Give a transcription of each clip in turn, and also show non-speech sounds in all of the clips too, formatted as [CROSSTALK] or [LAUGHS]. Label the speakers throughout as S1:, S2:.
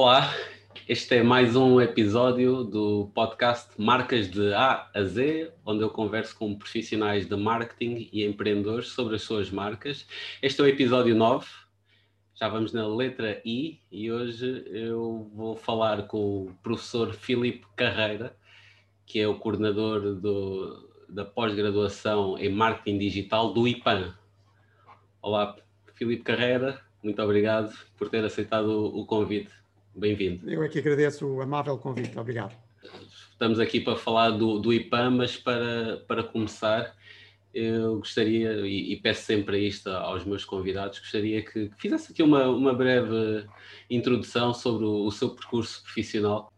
S1: Olá, este é mais um episódio do podcast Marcas de A a Z, onde eu converso com profissionais de marketing e empreendedores sobre as suas marcas. Este é o episódio 9, já vamos na letra I e hoje eu vou falar com o professor Filipe Carreira, que é o coordenador do, da pós-graduação em marketing digital do IPAN. Olá, Filipe Carreira, muito obrigado por ter aceitado o convite. Bem-vindo.
S2: Eu é que agradeço o amável convite. Obrigado.
S1: Estamos aqui para falar do, do IPAM, mas para, para começar, eu gostaria, e, e peço sempre isto aos meus convidados, gostaria que, que fizesse aqui uma, uma breve introdução sobre o, o seu percurso profissional.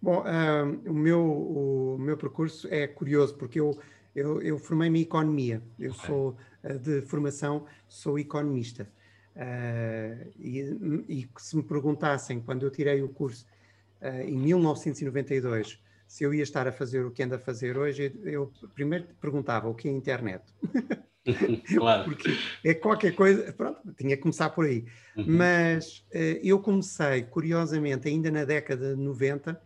S2: Bom, uh, o, meu, o meu percurso é curioso, porque eu, eu, eu formei-me em Economia. Eu okay. sou, uh, de formação, sou economista. Uh, e, e, se me perguntassem, quando eu tirei o curso uh, em 1992, se eu ia estar a fazer o que ando a fazer hoje, eu primeiro perguntava o que é internet. [LAUGHS]
S1: claro.
S2: Porque é qualquer coisa, pronto, tinha que começar por aí. Uhum. Mas uh, eu comecei, curiosamente, ainda na década de 90,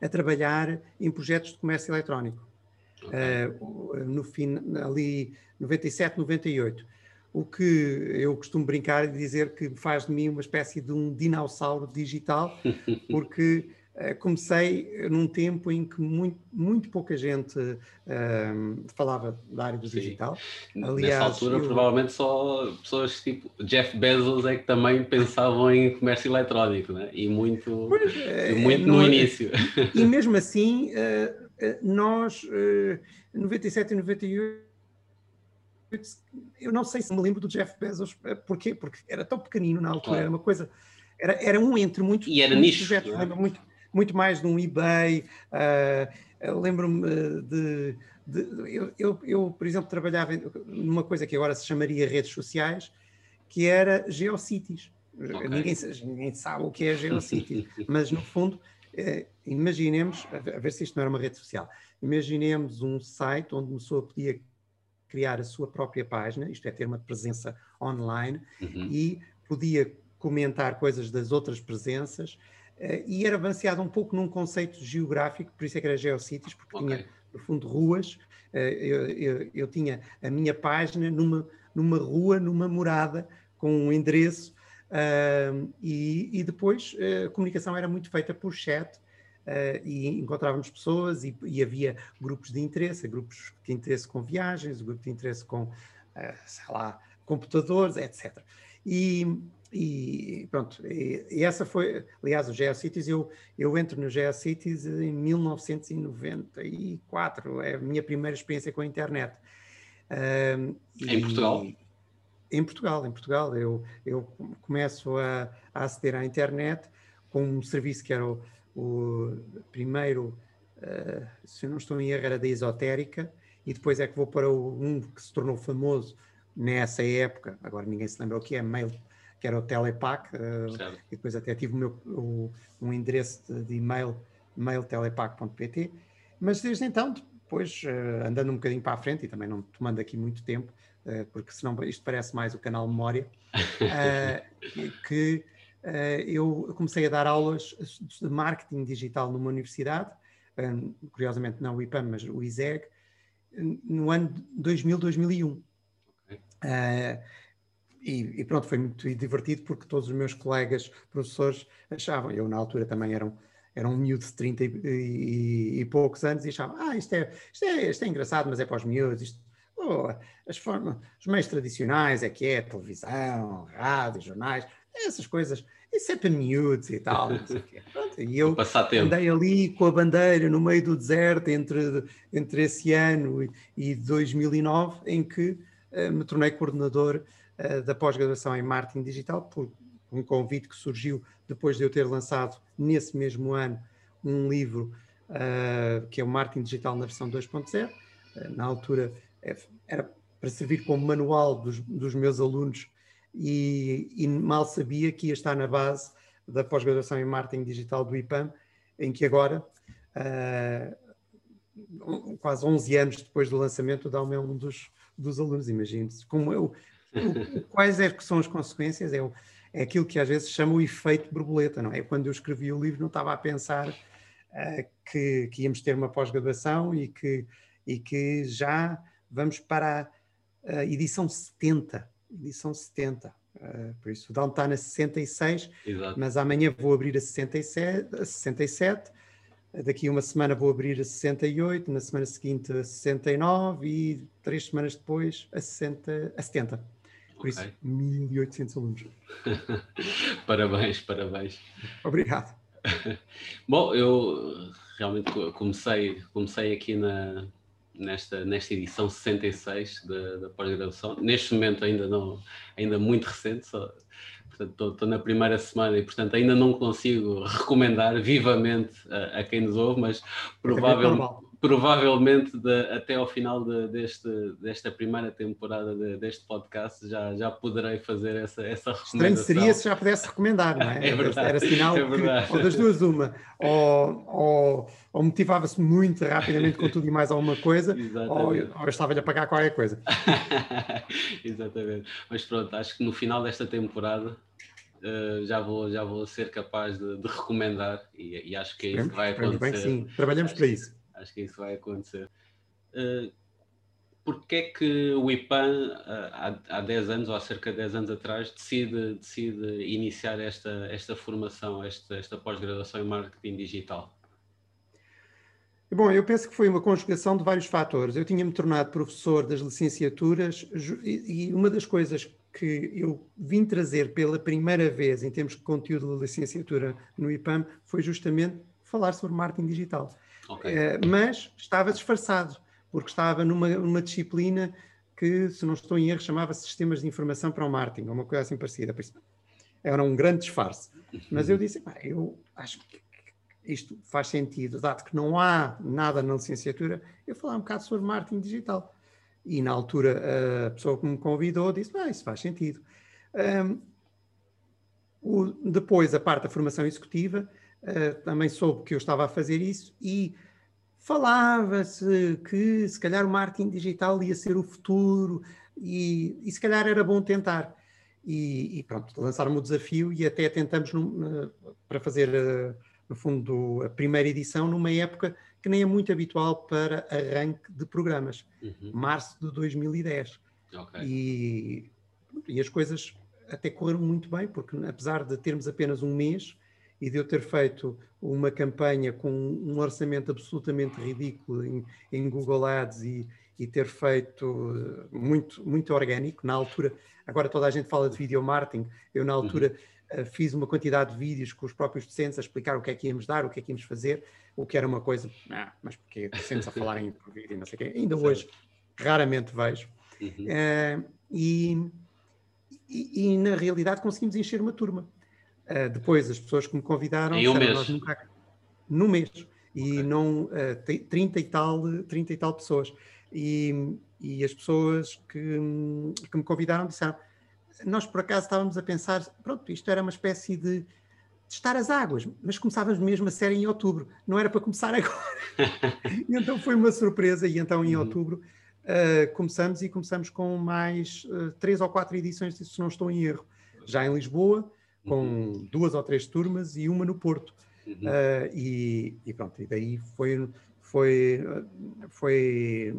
S2: a trabalhar em projetos de comércio eletrónico. Okay. no fim, ali 97, 98 o que eu costumo brincar e dizer que faz de mim uma espécie de um dinossauro digital, [LAUGHS] porque uh, comecei num tempo em que muito, muito pouca gente uh, falava da área do Sim. digital.
S1: Aliás, Nessa altura, eu... provavelmente só pessoas tipo Jeff Bezos é que também pensavam em comércio eletrónico, né? e muito, pois, uh, muito no, no início.
S2: E mesmo assim, nós, 97 e 98, eu não sei se me lembro do Jeff Bezos, eh, porquê? Porque era tão pequenino na altura, claro. era uma coisa, era, era um entre muitos,
S1: e era nicho, projetos,
S2: é? muito, muito mais de um eBay, uh, lembro-me de, de eu, eu, eu, por exemplo, trabalhava numa coisa que agora se chamaria redes sociais, que era GeoCities. Okay. Ninguém, ninguém sabe o que é GeoCities, [LAUGHS] mas no fundo, imaginemos, a ver se isto não era uma rede social, imaginemos um site onde uma pessoa podia criar a sua própria página, isto é, ter uma presença online, uhum. e podia comentar coisas das outras presenças, uh, e era baseado um pouco num conceito geográfico, por isso é que era GeoCities, porque okay. tinha, no fundo, ruas. Uh, eu, eu, eu, tinha a minha página numa, numa rua, numa morada, com um endereço, uh, e, e, depois a comunicação era muito feita por chat, Uh, e encontrávamos pessoas e, e, havia grupos de interesse, grupos de interesse com viagens, grupo de interesse com, uh, sei lá, computadores, etc. E, e pronto, e, e, essa foi, aliás, o GeoCities, eu, eu entro no GeoCities em 1994, é a minha primeira experiência com a internet.
S1: Uh, em Portugal?
S2: Em Portugal, em Portugal. Eu, eu começo a, a aceder à internet com um serviço que era o o primeiro, uh, se eu não estou em erro, era da esotérica, e depois é que vou para o, um que se tornou famoso nessa época, agora ninguém se lembra o que é, mail, que era o Telepac, uh, e depois até tive o meu, o, um endereço de, de e-mail, mailtelepac.pt, mas desde então, depois, uh, andando um bocadinho para a frente, e também não tomando aqui muito tempo, porque senão isto parece mais o canal Memória, [LAUGHS] que eh, eu comecei a dar aulas de marketing digital numa universidade, curiosamente não o IPAM, mas o ISEG, no ano 2000, 2001. Okay. Uh, e, e, pronto, foi muito divertido porque todos os meus colegas professores achavam, eu na altura também era um, era um miúdo de 30 e, e, e poucos anos e achavam, ah, isto é, isto é, isto é engraçado, mas é para os miúdos, isto, oh, as formas, os meios tradicionais é que é televisão, rádio, jornais, essas coisas, isso é para miúdos e tal, não sei o quê. Pronto, e eu andei ali com a bandeira no meio do deserto entre, entre esse ano e, e 2009, em que uh, me tornei coordenador uh, da pós-graduação em marketing digital, por um convite que surgiu depois de eu ter lançado nesse mesmo ano um livro uh, que é o Marketing Digital na versão 2.0. na altura era para servir como manual dos, dos meus alunos e, e, mal sabia que ia estar na base da pós-graduação em marketing digital do IPAM, em que agora, uh, quase 11 anos depois do lançamento, dá me um dos, dos alunos, imagine-se. Como eu, [LAUGHS] quais é que são as consequências? É, é aquilo que às vezes chama o efeito borboleta, não é? Quando eu escrevi o livro não estava a pensar uh, que, que, íamos ter uma pós-graduação e que, e que já vamos para a edição 70, edição 70. Uh, eh, por isso, o Down está na 66, Exato. mas amanhã vou abrir a 67, a 67 daqui a uma semana vou abrir a 68, na semana seguinte a 69 e três semanas depois a, 60, a 70. Por okay. isso, 1800 alunos. [LAUGHS]
S1: parabéns, parabéns.
S2: Obrigado. [LAUGHS]
S1: Bom, eu realmente comecei, comecei aqui na, nesta, nesta edição 66 da, da pós-graduação. Neste momento ainda não, ainda muito recente, só, Portanto, estou, na primeira semana e, portanto, ainda não consigo recomendar vivamente a, a quem nos ouve, mas provavelmente, provavelmente de, até ao final de, deste, desta primeira temporada de, deste podcast já, já poderei fazer essa, essa recomendação.
S2: Estranho seria se já pudesse recomendar, não é? [LAUGHS]
S1: é verdade,
S2: Era sinal
S1: é
S2: que, ou das duas uma, ou, ou, ou motivava-se muito rapidamente com tudo e mais alguma coisa, [LAUGHS] ou, ou eu estava-lhe a pagar qualquer coisa. [LAUGHS]
S1: Exatamente. Mas pronto, acho que no final desta temporada Uh, já, vou, já vou ser capaz de, de recomendar e, e, acho que é isso que vai acontecer. Bem, sim,
S2: trabalhamos
S1: acho,
S2: para isso.
S1: Acho que isso vai acontecer. Uh, Porquê é que o IPAN, uh, há, há 10 anos ou há cerca de 10 anos atrás, decide, decide iniciar esta, esta formação, esta, esta pós-graduação em marketing digital?
S2: Bom, eu penso que foi uma conjugação de vários fatores. Eu tinha-me tornado professor das licenciaturas e uma das coisas que eu vim trazer pela primeira vez em termos de conteúdo de licenciatura no IPAM foi justamente falar sobre marketing digital. Okay. Uh, mas estava disfarçado, porque estava numa, numa disciplina que, se não estou em erro, chamava-se Sistemas de Informação para o Marketing, ou uma coisa assim parecida. Era um grande disfarce. Mas eu disse, eu acho que isto faz sentido, dado que não há nada na licenciatura, eu falar um bocado sobre marketing digital. E na altura a pessoa que me convidou disse, ah, isso faz sentido. Um, o, depois a parte da formação executiva, uh, também soube que eu estava a fazer isso e falava-se que se calhar o marketing digital ia ser o futuro e, e se calhar era bom tentar. E, e pronto, lançaram-me o desafio e até tentamos uh, para fazer, uh, no fundo, a primeira edição numa época que nem é muito habitual para arranque de programas, uhum. março de 2010. Okay. E, e as coisas até correram muito bem, porque apesar de termos apenas um mês e de eu ter feito uma campanha com um orçamento absolutamente ridículo em, em Google Ads e, e, ter feito eh, muito, muito orgânico, na altura, agora toda a gente fala de video marketing, eu na altura uhum eh, fiz uma quantidade de vídeos com os próprios docentes a explicar o que é que íamos dar, o que é que íamos fazer, o que era uma coisa, ah, mas porque docentes a falarem por vídeo e não sei o quê, ainda hoje raramente vejo. Uhum. Uh, e, e, e, na realidade conseguimos encher uma turma. Uh, depois as pessoas que me convidaram
S1: em um mês.
S2: Nunca... no mês e okay. não uh, 30 e tal 30 e tal pessoas e, e as pessoas que, que me convidaram disseram nós por acaso estávamos a pensar, pronto, isto era uma espécie de testar as águas, mas começávamos mesmo a série em outubro, não era para começar [LAUGHS] agora. e então foi uma surpresa, e então em uhum. outubro uh, começamos e começamos com mais uh, três ou quatro edições, se não estou em erro, já em Lisboa, com uhum. duas ou três turmas e uma no Porto. Uhum. Uh, e, e, pronto, e daí foi, foi, foi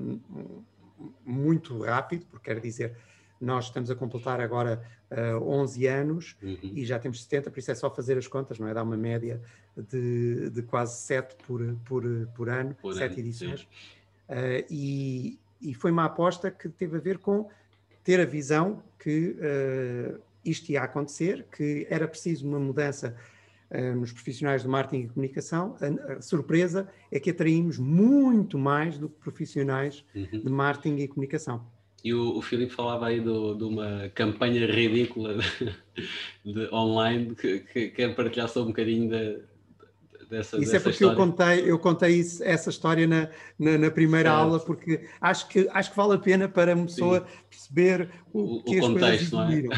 S2: muito rápido, porque quer dizer, nós estamos a completar agora uh, 11 anos uhum. e já temos 70, por isso é só fazer as contas, não é? Dá uma média de, de quase 7 por, por, por ano, por 7 ano, edições. Uh, e, e foi uma aposta que teve a ver com ter a visão que uh, isto ia acontecer, que era preciso uma mudança uh, nos profissionais de marketing e comunicação. A, a, surpresa é que atraímos muito mais do que profissionais uhum. de marketing e comunicação.
S1: E o, o Filipe falava aí do, de uma campanha ridícula de, de online que, que quer partilhar só um bocadinho de, dessa
S2: Isso é dessa é porque história. eu contei, eu contei isso, essa história na, na, na primeira certo. aula, porque acho que, acho que vale a pena para uma pessoa Sim. perceber o, o que o as contexto, coisas evoluíram.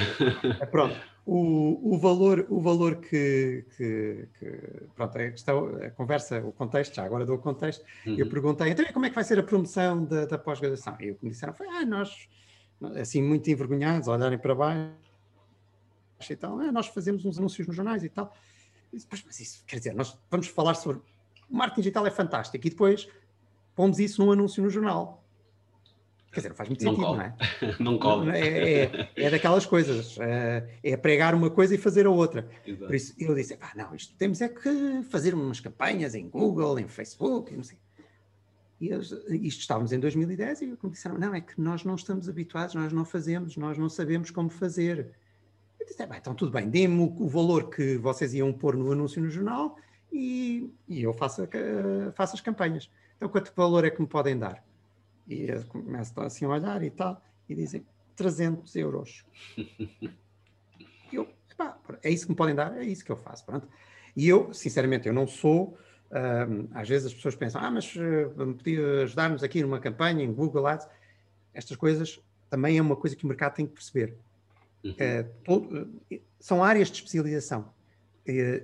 S2: É? Pronto o, o valor, o valor que, que, que, pronto, a questão, a conversa, o contexto, já agora dou o contexto, uhum. eu perguntei, então como é que vai ser a promoção da, da pós-graduação? E o que me disseram foi, ah, nós, assim, muito envergonhados, olharem para baixo, e tal. Ah, nós fazemos uns anúncios nos jornais e tal. Disse, mas isso, quer dizer, nós vamos falar sobre. O marketing digital é fantástico e depois pomos isso num anúncio no jornal. Quer dizer, não faz muito
S1: não
S2: sentido,
S1: cola.
S2: não é? [LAUGHS]
S1: não cola.
S2: É, é, é, daquelas coisas. É, é, pregar uma coisa e fazer a outra.
S1: Exato.
S2: Por isso eu disse: ah, não, isto temos é que fazer umas campanhas em Google, em Facebook, não sei. E eles, isto estávamos em 2010 e me disseram: não, é que nós não estamos habituados, nós não fazemos, nós não sabemos como fazer. Eu disse: é, bem, então tudo bem, dê-me o, o, valor que vocês iam pôr no anúncio no jornal e, e eu faço, a, faço as campanhas. Então, quanto valor é que me podem dar? E começam assim a olhar e tal, e dizem 300 euros. [LAUGHS] eu, pá, é isso que me podem dar, é isso que eu faço. Pronto. E eu, sinceramente, eu não sou. Um, às vezes as pessoas pensam, ah, mas uh, podia ajudar-nos aqui numa campanha em Google Ads. Estas coisas também é uma coisa que o mercado tem que perceber. Uhum. Uh, todo, uh, são áreas de especialização.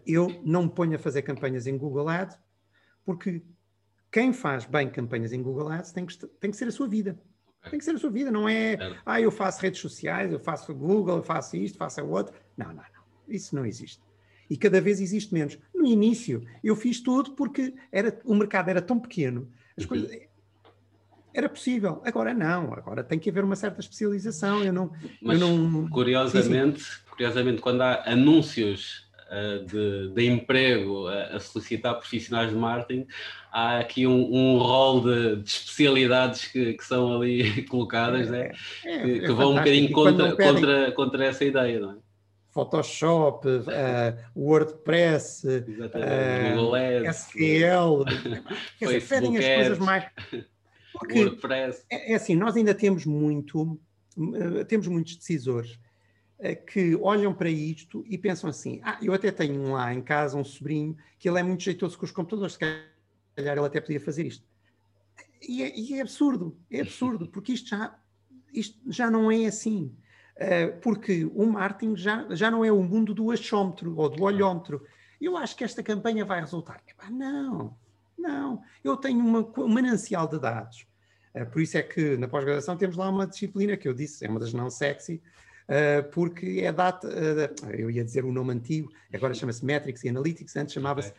S2: eu não me ponho a fazer campanhas em Google Ads porque quem faz bem campanhas em Google Ads tem que, tem que ser a sua vida. Tem que ser a sua vida, não é, é, ah, eu faço redes sociais, eu faço Google, eu faço isto, faço o outro. Não, não, não. Isso não existe. E cada vez existe menos. No início, eu fiz tudo porque era, o mercado era tão pequeno, as uhum. coisas, era possível. Agora não, agora tem que haver uma certa especialização. Eu não,
S1: Mas,
S2: eu não...
S1: curiosamente, sim, sim. curiosamente, quando há anúncios uh, de, de, emprego a, a, solicitar profissionais de marketing, há aqui um, um rol de, de especialidades que, que, são ali [LAUGHS] colocadas, né? é, que, é que vão um bocadinho contra, pedem... contra, contra essa ideia, não é?
S2: Photoshop, uh, WordPress, uh, SQL, [LAUGHS] quer dizer, pedem as coisas mais. [LAUGHS] Porque WordPress. É, é, assim, nós ainda temos muito, uh, temos muitos decisores que olham para isto e pensam assim: ah, eu até tenho um lá em casa, um sobrinho, que ele é muito jeitoso com os computadores, se calhar ele até podia fazer isto. E é, e é absurdo, é absurdo, porque isto já, isto já não é assim. Uh, porque o marketing já, já não é o mundo do achómetro ou do olhómetro. Eu acho que esta campanha vai resultar. Epá, não, não. Eu tenho uma, um manancial de dados. Uh, por isso é que na pós-graduação temos lá uma disciplina que eu disse, é uma das não sexy, uh, porque é data, uh, eu ia dizer o um nome antigo, agora chama-se Metrics e Analytics, antes chamava-se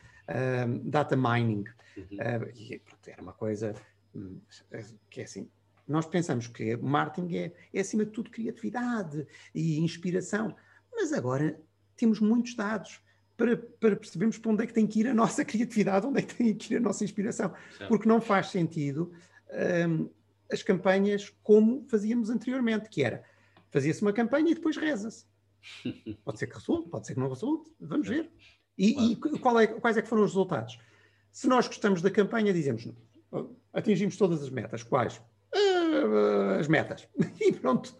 S2: Data Mining. Uhum. e pronto, era uma coisa hum, que é assim, nós pensamos que marketing é, é acima de tudo criatividade e inspiração, mas agora temos muitos dados para, para, percebermos para onde é que tem que ir a nossa [LAUGHS] criatividade, onde é que tem que ir a nossa inspiração. Porque não faz sentido um, as campanhas como fazíamos anteriormente, que era fazia-se uma campanha e depois reza-se. [LAUGHS] Pode ser que resulte, pode ser que não resulte, vamos ver. E, e é, quais é que foram os resultados? Se nós gostamos da campanha, dizemos atingimos todas as metas. Quais? Uh, as metas. [LAUGHS] E pronto.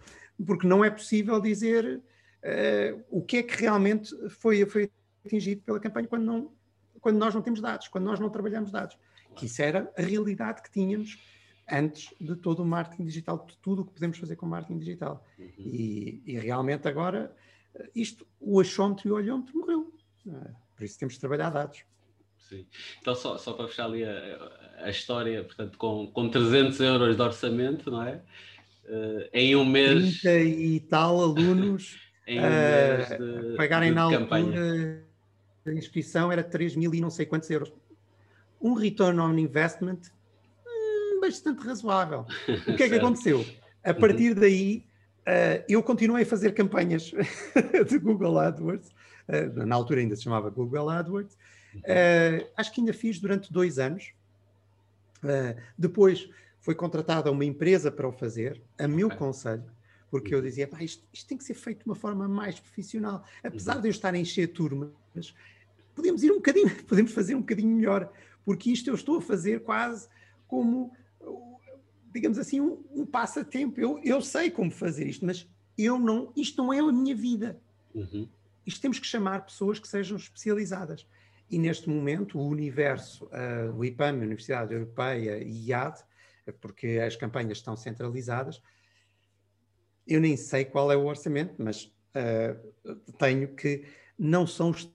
S2: Porque não é possível dizer uh, o que é que realmente foi, foi atingido pela campanha quando, não, quando nós não temos dados, quando nós não trabalhamos dados. Que isso era a realidade que tínhamos antes de todo o marketing digital, de tudo o que podemos fazer com marketing digital. Uhum. E, e, realmente agora, isto, o achómetro e o olhómetro morreu. Por isso temos de trabalhar dados.
S1: Sim. Então, só, só para fechar ali a, a história, portanto, com, com 300 euros de orçamento, não é? Uh, em um mês.
S2: 30 e tal alunos [LAUGHS]
S1: em um mês de,
S2: pagarem de na campanha. altura a inscrição era 3 mil e não sei quantos euros. Um return on investment bastante razoável. O que é que aconteceu? A uhum. partir daí, uh, eu continuei a fazer campanhas [LAUGHS] de Google AdWords, uh, na altura ainda se chamava Google AdWords, uh, acho que ainda fiz durante dois anos. depois foi contratada uma empresa para o fazer, a meu okay. conselho, porque eu uhum. dizia, isto, isto, tem que ser feito de uma forma mais profissional. Apesar uhum. de eu estar a encher turmas, podemos ir um bocadinho, [LAUGHS] podemos fazer um bocadinho melhor, porque isto eu estou a fazer quase como digamos assim, um, um passatempo. Eu, eu sei como fazer isto, mas eu não, isto não é a minha vida. Uhum. Isto temos que chamar pessoas que sejam especializadas. E neste momento, o universo, uh, o IPAM, a Universidade Europeia e IAD, porque as campanhas estão centralizadas, eu nem sei qual é o orçamento, mas uh, tenho que não são os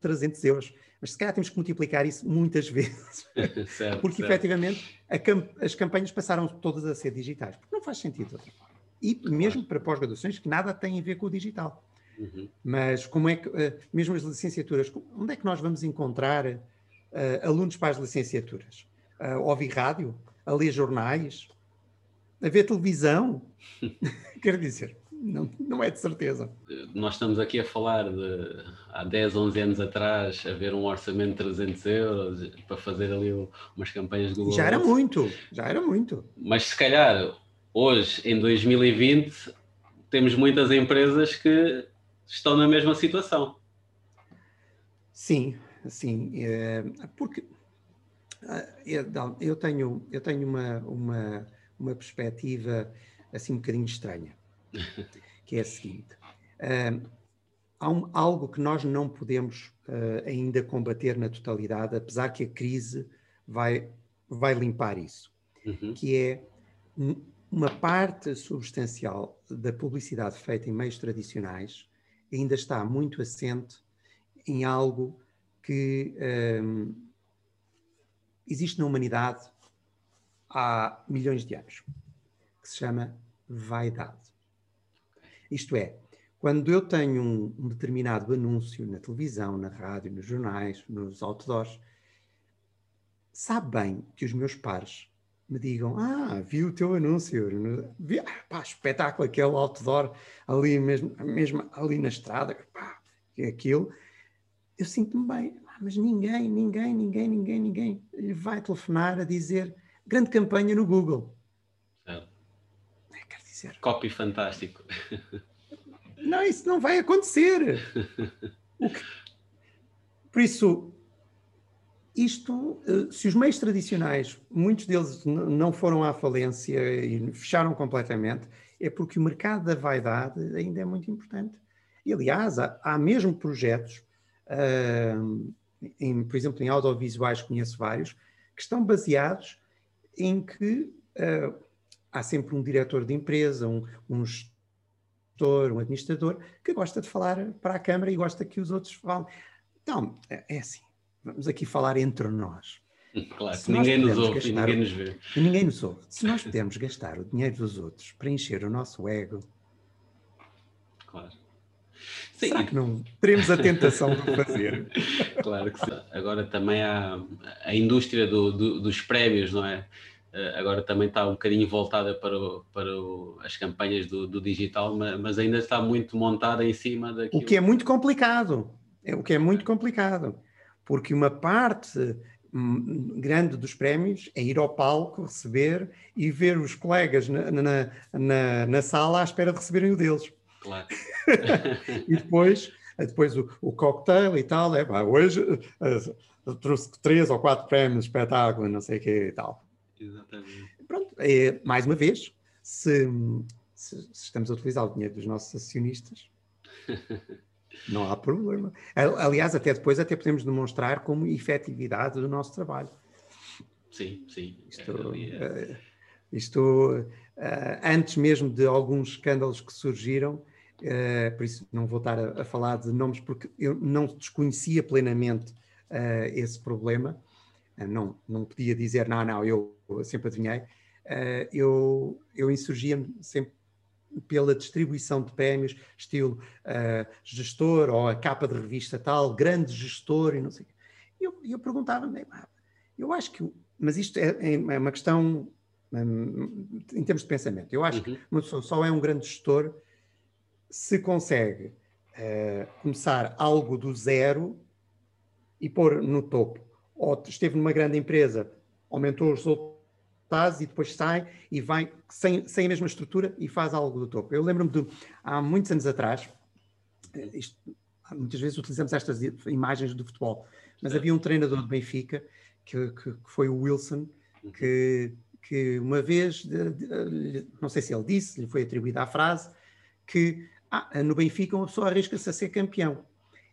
S2: 300 euros, mas se calhar temos que multiplicar isso muitas [LAUGHS] vezes, [LAUGHS] certo, porque certo. efetivamente camp as campanhas passaram todas a ser digitais, porque não faz sentido de outra forma. E mesmo para pós-graduações que nada têm a ver com o digital. Uhum. Mas como é que, uh, mesmo as licenciaturas, onde é que nós vamos encontrar uh, alunos para as licenciaturas? Uh, ouvir rádio? A ler jornais? A ver televisão? [LAUGHS] Quer dizer, não, não é de certeza.
S1: Nós estamos aqui a falar de há 10, 11 anos atrás, haver um orçamento de 300 euros para fazer ali umas campanhas do
S2: Já era muito, já era muito.
S1: Mas se calhar hoje, em 2020, temos muitas empresas que estão na mesma situação.
S2: Sim, sim, é, porque é, eu tenho, eu tenho uma, uma, uma perspectiva assim um bocadinho estranha, [LAUGHS] que é a seguinte. Há um, algo que nós não podemos uh, ainda combater na totalidade, apesar que a crise vai, vai limpar isso, uhum. que é uma parte substancial da publicidade feita em meios tradicionais ainda está muito assente em algo que um, existe na humanidade há milhões de anos, que se chama vaidade. Isto é, quando eu tenho um, um, determinado anúncio na televisão, na rádio, nos jornais, nos outdoors, sabe bem que os meus pares me digam: Ah, vi o teu anúncio, vi, ah, pá, espetáculo, aquele outdoor ali mesmo, mesmo ali na estrada, pá, é aquilo. Eu sinto-me bem, ah, mas ninguém, ninguém, ninguém, ninguém, ninguém vai telefonar a dizer grande campanha no Google.
S1: Dizer. Copy fantástico.
S2: Não, isso não vai acontecer. Que... Por isso, isto, eh, se os meios tradicionais, muitos deles não foram à falência e fecharam completamente, é porque o mercado da vaidade ainda é muito importante. E, aliás, há, há mesmo projetos, uh, em, por exemplo, em audiovisuais, conheço vários, que estão baseados em que uh, há sempre um diretor de empresa, um, um gestor, um administrador, que gosta de falar para a Câmara e gosta que os outros falem. Então, é, é assim vamos aqui falar entre nós. [LAUGHS]
S1: Claro, se ninguém nos ouve gastar, e ninguém nos vê.
S2: E ninguém nos ouve. Se nós [LAUGHS] pudermos gastar o dinheiro dos outros para encher o nosso ego,
S1: claro.
S2: Sim. Será que não teremos a tentação de fazer? [LAUGHS]
S1: Claro que sim. Agora também há a indústria do, do, dos prémios, não é? Eh, agora também está um bocadinho voltada para, o, para o, as campanhas do, do, digital, mas ainda está muito montada em cima daquilo.
S2: O que é muito complicado. É o que é muito complicado porque uma parte hum, grande dos prémios é ir ao palco, receber e ver os colegas na, na, na, na sala à espera de receberem o deles.
S1: Claro. [LAUGHS]
S2: e depois, depois o, o cocktail e tal, é pá, hoje uh, trouxe três ou quatro prémios, espetáculo, não sei o que e tal.
S1: Exatamente.
S2: Pronto, é, mais uma vez, se, se, se estamos a utilizar o dinheiro dos nossos acionistas, [LAUGHS] Não há problema. Aliás, até depois até podemos demonstrar como efetividade do nosso trabalho.
S1: Sim, sim.
S2: Isto, uh, isto uh, antes mesmo de alguns escândalos que surgiram, uh, por isso não vou estar a, a, falar de nomes porque eu não desconhecia plenamente esse problema. Não, não podia dizer, não, não, eu sempre adivinhei. eu, eu insurgia-me sempre pela distribuição de prémios, estilo uh, gestor ou a capa de revista tal, grande gestor e não sei. Eu, eu perguntava-me, eu acho que, mas isto é, é, é uma questão um, em termos de pensamento. Eu acho uhum. que uma pessoa só é um grande gestor se consegue uh, começar algo do zero e pôr no topo. Ou esteve numa grande empresa, aumentou os outros e depois sai e vai sem, sem a mesma estrutura e faz algo do topo. Eu lembro-me de, há muitos anos atrás, eh, isto, muitas vezes utilizamos estas imagens do futebol, mas havia um treinador de Benfica, que, que, que foi o Wilson, que, que uma vez, não sei se ele disse, lhe foi atribuída a frase, que ah, no Benfica uma pessoa arrisca-se a ser campeão.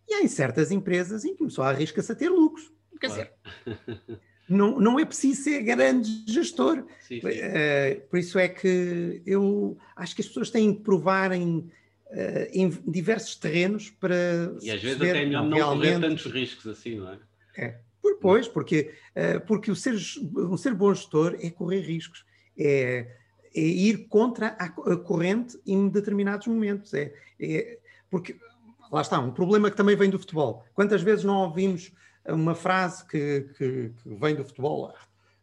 S2: E há em certas empresas em que uma pessoa arrisca-se a ter lucros. Quer claro. dizer, [LAUGHS] não, não é preciso ser grande gestor. Sim, sim. Uh, por isso é que eu acho que as pessoas têm que provar em, uh, em diversos terrenos para.
S1: E às vezes até é melhor não correr tantos riscos assim, não é?
S2: É. Pois, porque, uh, porque o ser, um ser bom gestor é correr riscos, é, é ir contra a, a corrente em determinados momentos. É, é, porque lá está, um problema que também vem do futebol. Quantas vezes não ouvimos uma frase que, que, que vem do futebol?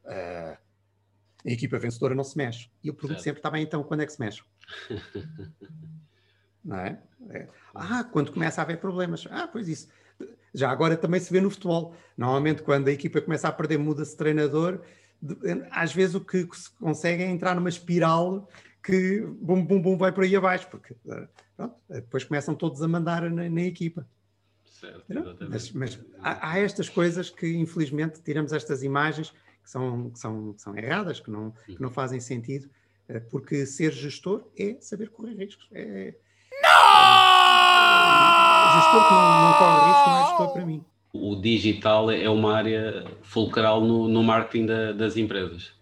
S2: Uh, a equipa vencedora não se mexe. E eu pergunto certo. sempre, está bem, então, quando é que se mexe? [LAUGHS] não é? é? Ah, quando começa a haver problemas. Ah, pois isso. Já agora também se vê no futebol. Normalmente, quando a equipa começa a perder, muda-se treinador. Às vezes, o que se consegue é entrar numa espiral que bum, bum, bum, vai por aí abaixo, porque eh, pronto, depois começam todos a mandar na, na equipa.
S1: Certo,
S2: mas, mas há, há, estas coisas que, infelizmente, tiramos estas imagens que são, que são, são erradas, que não, que não fazem sentido, eh, porque ser gestor é saber correr riscos. É, não! gestor que não, não corre risco não é gestor para mim.
S1: O digital é uma área fulcral no, no marketing da, das empresas.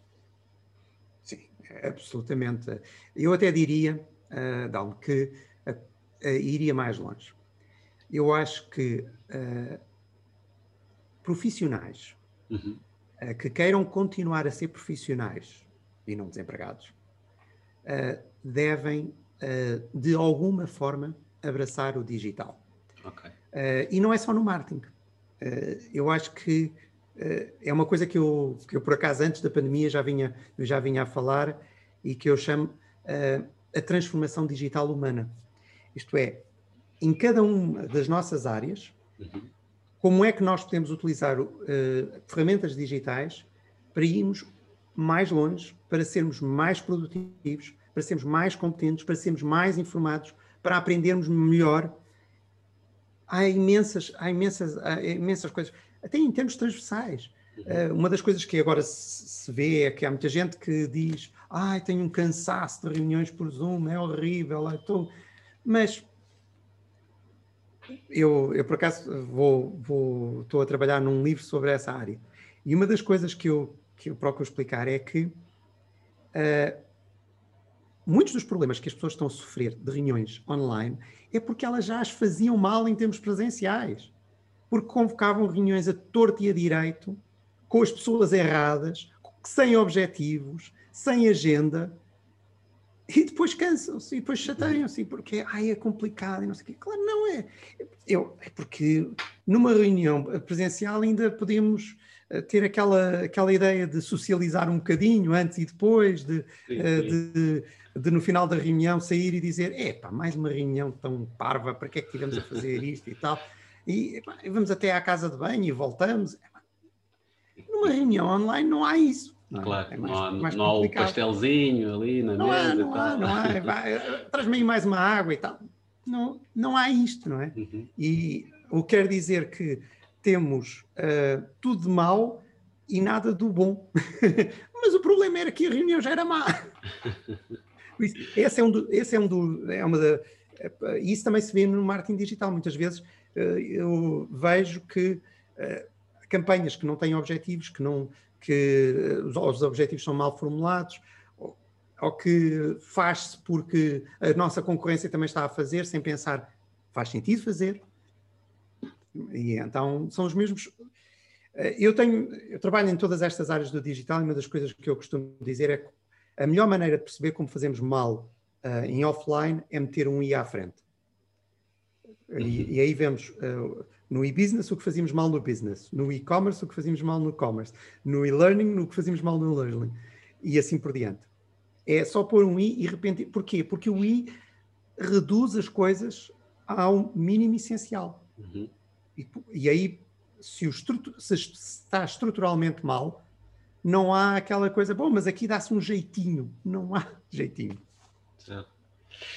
S2: Sim, absolutamente. Eu até diria, uh, Dalmo, que uh, uh, iria mais longe. Eu acho que profissionais uhum. que queiram continuar a ser profissionais e não desempregados devem uh, de alguma forma, abraçar o digital.
S1: Okay.
S2: Uh, e não é só no marketing. Uh, eu acho que é uma coisa que eu, que eu, por acaso, antes da pandemia já vinha, já vinha a falar e que eu chamo a transformação digital humana. Isto é, em cada uma das nossas áreas, como é que nós podemos utilizar ferramentas digitais para irmos mais longe, para sermos mais produtivos, para sermos mais competentes, para sermos mais informados, para aprendermos melhor. Há imensas, há imensas, há imensas coisas, até em termos transversais. Uh, uma das coisas que agora se, vê é que há muita gente que diz: Ai, tenho um cansaço de reuniões por Zoom, é horrível. É tão... Mas eu, eu, por acaso, vou, vou, estou a trabalhar num livro sobre essa área. E uma das coisas que eu, que eu procuro explicar é que uh, muitos dos problemas que as pessoas estão a sofrer de reuniões online é porque elas já as faziam mal em termos presenciais. Porque convocavam reuniões a torto e a direito, com as pessoas erradas, sem objetivos, sem agenda, e depois cansam-se, e depois chateiam-se, porque ai, é complicado e não sei o quê. Claro, não é. Eu, é porque numa reunião presencial ainda podemos eh, ter aquela, aquela ideia de socializar um bocadinho antes e depois, de, sim, eh, sim. de de no final da reunião sair e dizer: epá, mais uma reunião tão parva, para que é que tivemos a fazer isto e tal? E epá, vamos até à casa de banho e voltamos. Numa reunião online não há isso.
S1: Não é? Claro, é mais, não, há, mais não há o pastelzinho ali na
S2: não
S1: mesa.
S2: Há, não há, não há. [LAUGHS] Traz-me mais uma água e tal. Não, não há isto, não é? Uhum. E o que quer dizer que temos uh, tudo de mal e nada do bom. [LAUGHS] Mas o problema era que a reunião já era má. [LAUGHS] Esse é um do, esse é um do, é uma da, é, isso também se vê no marketing digital. Muitas vezes eh, eu vejo que eh, campanhas que não têm objetivos, que não que eh, os objetivos são mal formulados, ou, que faz-se porque a nossa concorrência também está a fazer, sem pensar faz sentido fazer. E então são os mesmos. Eu tenho, eu trabalho em todas estas áreas do digital e uma das coisas que eu costumo dizer é que a melhor maneira de perceber como fazemos mal uh, em offline é meter um i à frente. E, e aí vemos uh, no e-business o que fazíamos mal no business, no e-commerce o que fazíamos mal no commerce, no e-learning o que fazíamos mal no learning e assim por diante. É só pôr um i e repente. Porquê? Porque o i reduz as coisas ao mínimo essencial. Uhum. E, e, aí, se, o se está estruturalmente mal, não há aquela coisa, bom, mas aqui dá-se um jeitinho. Não há [LAUGHS] jeitinho.
S1: Certo.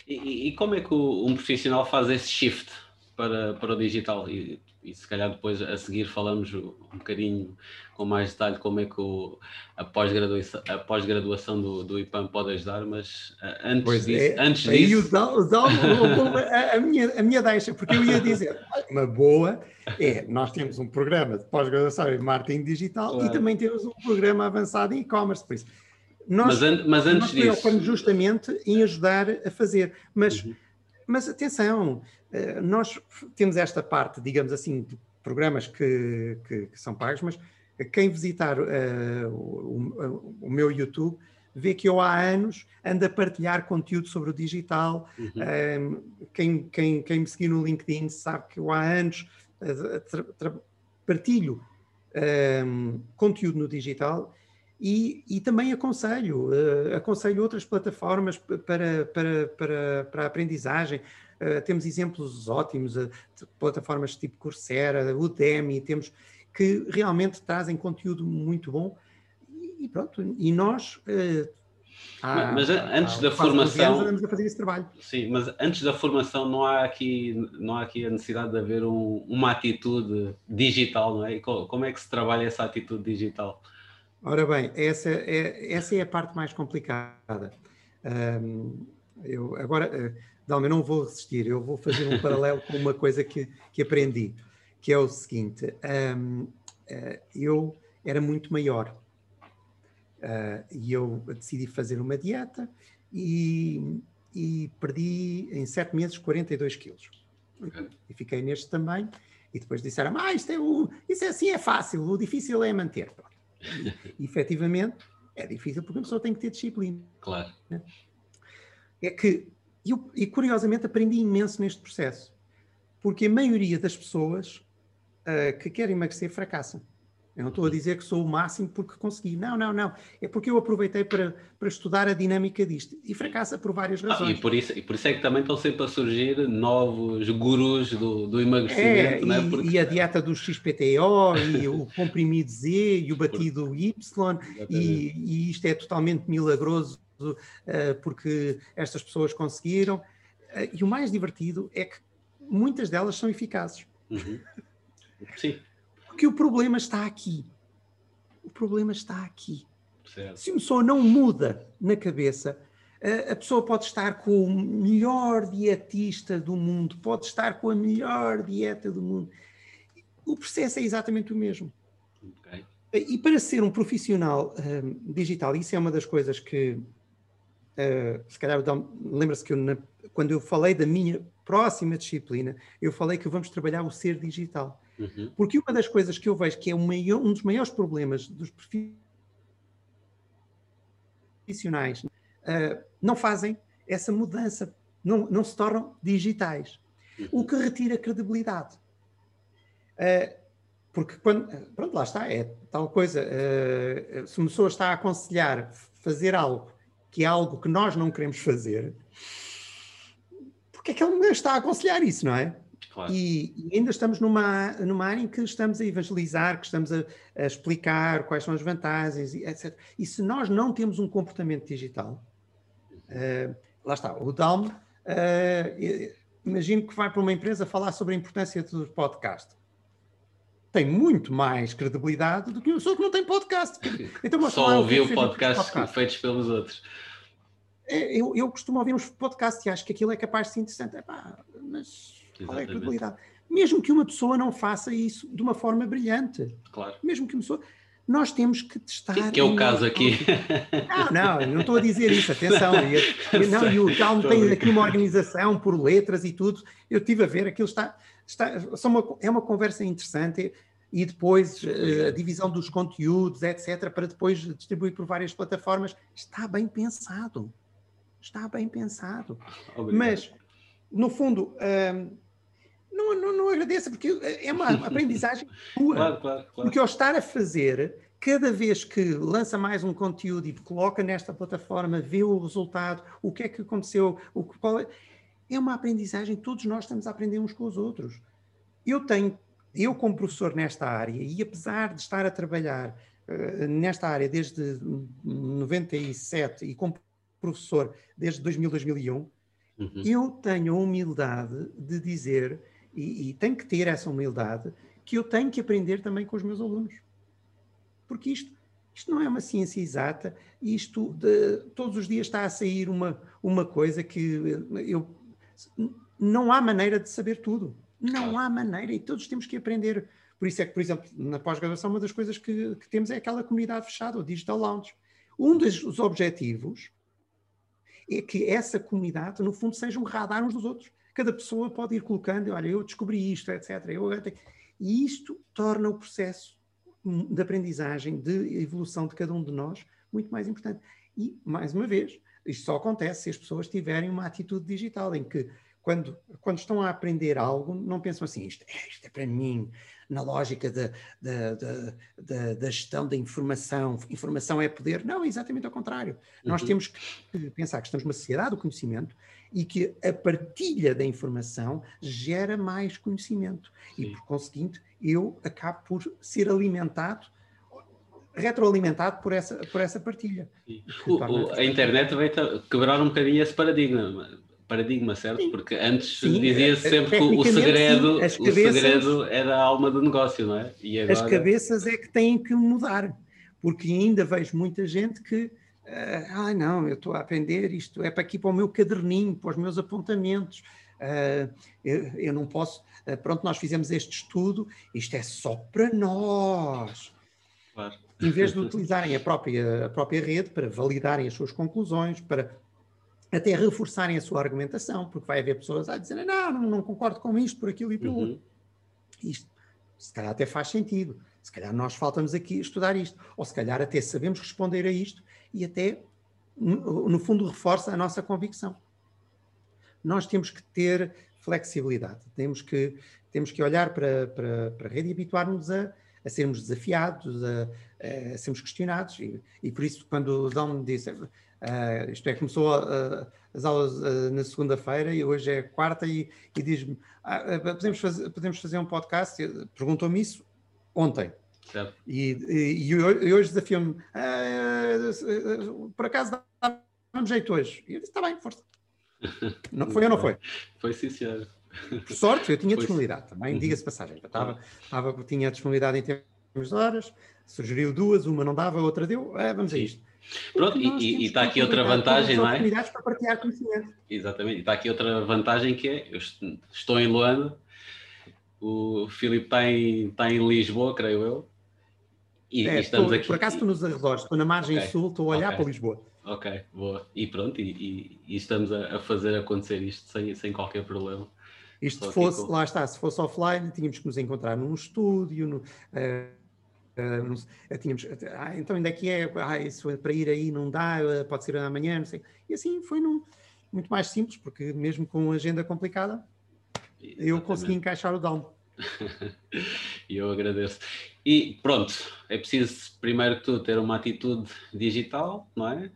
S1: E, e, como é que o, um profissional faz esse shift para, para o digital? E, e se calhar depois a seguir falamos um bocadinho com mais detalhe como é que o, a pós-graduação, pós-graduação do, do IPAM pode ajudar, mas uh, antes pois disso... É, antes
S2: aí
S1: disso...
S2: A, a, minha, a minha deixa, porque eu ia dizer, uma boa é, nós temos um programa de pós-graduação em marketing digital claro. e também temos um programa avançado em e-commerce, por isso nós,
S1: mas, an mas antes
S2: nós
S1: disso...
S2: preocupamos justamente em ajudar a fazer, mas, uhum. mas atenção, eh, nós temos esta parte, digamos assim, de programas que, que, que são pagos, mas quem visitar uh, o, o, meu YouTube vê que eu há anos ando a partilhar conteúdo sobre o digital. Uhum. Um, quem, quem, quem me seguir no LinkedIn sabe que eu há anos uh, partilho um, conteúdo no digital e, e também aconselho, uh, aconselho outras plataformas para, para, para, para a aprendizagem. Uh, temos exemplos ótimos, uh, plataformas tipo Coursera, Udemy, temos que realmente trazem conteúdo muito bom e, e pronto, e nós
S1: Há, mas antes há, da formação
S2: andamos a fazer esse trabalho.
S1: Sim, mas antes da formação não há aqui não há aqui a necessidade de haver um, uma atitude digital, não é? Como é que se trabalha essa atitude digital?
S2: Ora bem, essa é, essa é a parte mais complicada. Um, eu, agora, uh, Dalma, eu não vou resistir, eu vou fazer um paralelo com uma coisa que, que aprendi, que é o seguinte: um, uh, eh, eu era muito maior uh, e eu decidi fazer uma dieta e, e perdi em sete meses 42 quilos. Okay. E fiquei neste também. E depois disseram: Ah, isto é, o, isso é assim, é fácil, o difícil é manter. E, efetivamente, é difícil porque a pessoa tem que ter disciplina.
S1: Claro. Né?
S2: É que, eu, e curiosamente, aprendi imenso neste processo. Porque a maioria das pessoas uh, que querem emagrecer fracassam. Eu não estou a dizer que sou o máximo porque consegui. Não, não, não. É porque eu aproveitei para, para estudar a dinâmica disto. E fracassa por várias razões.
S1: Ah, e, por isso, e por isso é que também estão sempre a surgir novos gurus do, do emagrecimento. É,
S2: e, é? porque... e, a dieta do XPTO, e o comprimido Z, e o batido Y, e, e, isto é totalmente milagroso uh, porque estas pessoas conseguiram. Uh, e o mais divertido é que muitas delas são eficazes.
S1: Uhum. Sim.
S2: Porque o problema está aqui. O problema está aqui.
S1: Certo.
S2: Se uma pessoa não muda na cabeça, a pessoa pode estar com o melhor dietista do mundo, pode estar com a melhor dieta do mundo. O processo é exatamente o mesmo. Okay. E para ser um profissional um, digital, isso é uma das coisas que, uh, se calhar, lembra-se que eu, na, quando eu falei da minha próxima disciplina, eu falei que vamos trabalhar o ser digital. Uhum. Porque uma das coisas que eu vejo que é maior, um dos maiores problemas dos profissionais uh, não fazem essa mudança, não, não se tornam digitais, uhum. o que retira credibilidade. Uh, porque quando, pronto, lá está, é tal coisa, uh, se uma pessoa está a aconselhar fazer algo que é algo que nós não queremos fazer, porque é que ele está a aconselhar isso, não é? Claro. E, e, ainda estamos numa, numa área em que estamos a evangelizar, que estamos a, a, explicar quais são as vantagens, etc. E se nós não temos um comportamento digital, uh, lá está, o Dalmo, uh, imagino que vai para uma empresa falar sobre a importância do podcast. Tem muito mais credibilidade do que uma pessoa que não tem podcast.
S1: Então, Só ouviu podcasts podcast. feitos pelos outros.
S2: É, eu, eu costumo ouvir uns podcasts e acho que aquilo é capaz de ser interessante. Epá, mas qual é a credibilidade? Mesmo que uma pessoa não faça isso de uma forma brilhante.
S1: Claro.
S2: Mesmo que uma pessoa. Nós temos que testar. Que,
S1: que é o caso aqui.
S2: Não, não, não estou a dizer isso, atenção. [LAUGHS] E, não, e o Calmo tem aqui uma organização por letras e tudo. Eu estive a ver, aquilo está. está uma, é uma conversa interessante e depois eh, a divisão dos conteúdos, etc., para depois distribuir por várias plataformas. Está bem pensado. Está bem pensado. [LAUGHS] Obrigado. Mas, no fundo. Hum, não, não, não agradeça, porque é uma [LAUGHS] aprendizagem tua.
S1: Claro, claro, claro.
S2: Porque ao estar a fazer, cada vez que lança mais um conteúdo e coloca nesta plataforma, vê o resultado, o que é que aconteceu, o, qual é, é uma aprendizagem, todos nós estamos a aprender uns com os outros. Eu tenho, eu como professor nesta área, e apesar de estar a trabalhar uh, nesta área desde 97 e como professor desde 2000, 2001, uhum. eu tenho a humildade de dizer e, e tenho que ter essa humildade que eu tenho que aprender também com os meus alunos. Porque isto, isto não é uma ciência exata, isto de, todos os dias está a sair uma, uma coisa que eu não há maneira de saber tudo. Não há maneira e todos temos que aprender. Por isso é que, por exemplo, na pós-graduação, uma das coisas que, que, temos é aquela comunidade fechada, o Digital Lounge. Um dos objetivos é que essa comunidade, no fundo, seja um radar uns dos outros cada pessoa pode ir colocando, olha, eu descobri isto, etc. Eu, e isto torna o processo de aprendizagem, de evolução de cada um de nós muito mais importante. E, mais uma vez, isto só acontece se as pessoas tiverem uma atitude digital, em que, quando, quando estão a aprender algo, não pensam assim, isto, é, isto é para mim, na lógica da, da, da, gestão da informação, informação é poder. Não, é exatamente ao contrário. Uhum. Nós temos que pensar que estamos numa sociedade do conhecimento e que a partilha da informação gera mais conhecimento. Sim. E, por conseguinte, eu acabo por ser alimentado retroalimentado por essa, por essa partilha.
S1: O, o, a internet veio quebrar um bocadinho esse paradigma, paradigma certo? Sim. Porque antes dizia-se sempre que o segredo, sim, o segredo era a alma do negócio, não é?
S2: Agora... As cabeças é que têm que mudar, porque ainda vejo muita gente que ah, não, eu estou a aprender isto, é para aqui para o meu caderninho, para os meus apontamentos. Uh, eu, eu, não posso. Uh, pronto, nós fizemos este estudo, isto é só para nós. Claro. Em vez de [LAUGHS] utilizarem a própria, a própria rede para validarem as suas conclusões, para até reforçarem a sua argumentação, porque vai haver pessoas a dizer não, não, não concordo com isto, por aquilo e pelo uhum. outro. Isto, se calhar até faz sentido. Se calhar nós faltamos aqui estudar isto. Ou se calhar até sabemos responder a isto e até, no, fundo, reforça a nossa convicção. Nós temos que ter flexibilidade, temos que, temos que olhar para, para, para a rede e habituar-nos a, a sermos desafiados, a, a sermos questionados. E, e, por isso, quando o Dom me disse, uh, isto é, começou uh, as aulas uh, na segunda-feira e hoje é quarta, e, e diz-me: ah, podemos, fazer, podemos fazer um podcast? Perguntou-me isso ontem. E, e, e, hoje desafio-me: por acaso dá-me jeito hoje? E eu disse: está bem, força. [LAUGHS] Não foi ou não foi?
S1: Foi sim, senhor.
S2: Por sorte, eu tinha disponibilidade também, uhum. diga-se passagem. Estava, estava, tinha disponibilidade em termos de horas, sugeriu duas, uma não dava, a outra deu, é, vamos a isto.
S1: Pronto, e, e está aqui outra vantagem, não é?
S2: para partilhar conhecimento.
S1: Exatamente, e está aqui outra vantagem que é, eu estou em Luanda, o Filipe está em, está em Lisboa, creio eu,
S2: e, é, e estamos estou, aqui. Por acaso estou nos arredores, estou na margem okay. sul, estou a olhar okay. para Lisboa.
S1: Ok, boa. E pronto, e, e, estamos a, a, fazer acontecer isto sem, sem qualquer problema.
S2: Isto fosse, com... lá está, se fosse offline, tínhamos que nos encontrar num estúdio, no, uh, uh, uh, tínhamos, ah, então ainda aqui é, ah, isso para ir aí não dá, pode ser amanhã, não sei. E assim foi num, muito mais simples, porque mesmo com uma agenda complicada, Exatamente. eu consegui encaixar o down. [LAUGHS]
S1: E eu agradeço. E pronto, é preciso primeiro que tudo ter uma atitude digital, não é?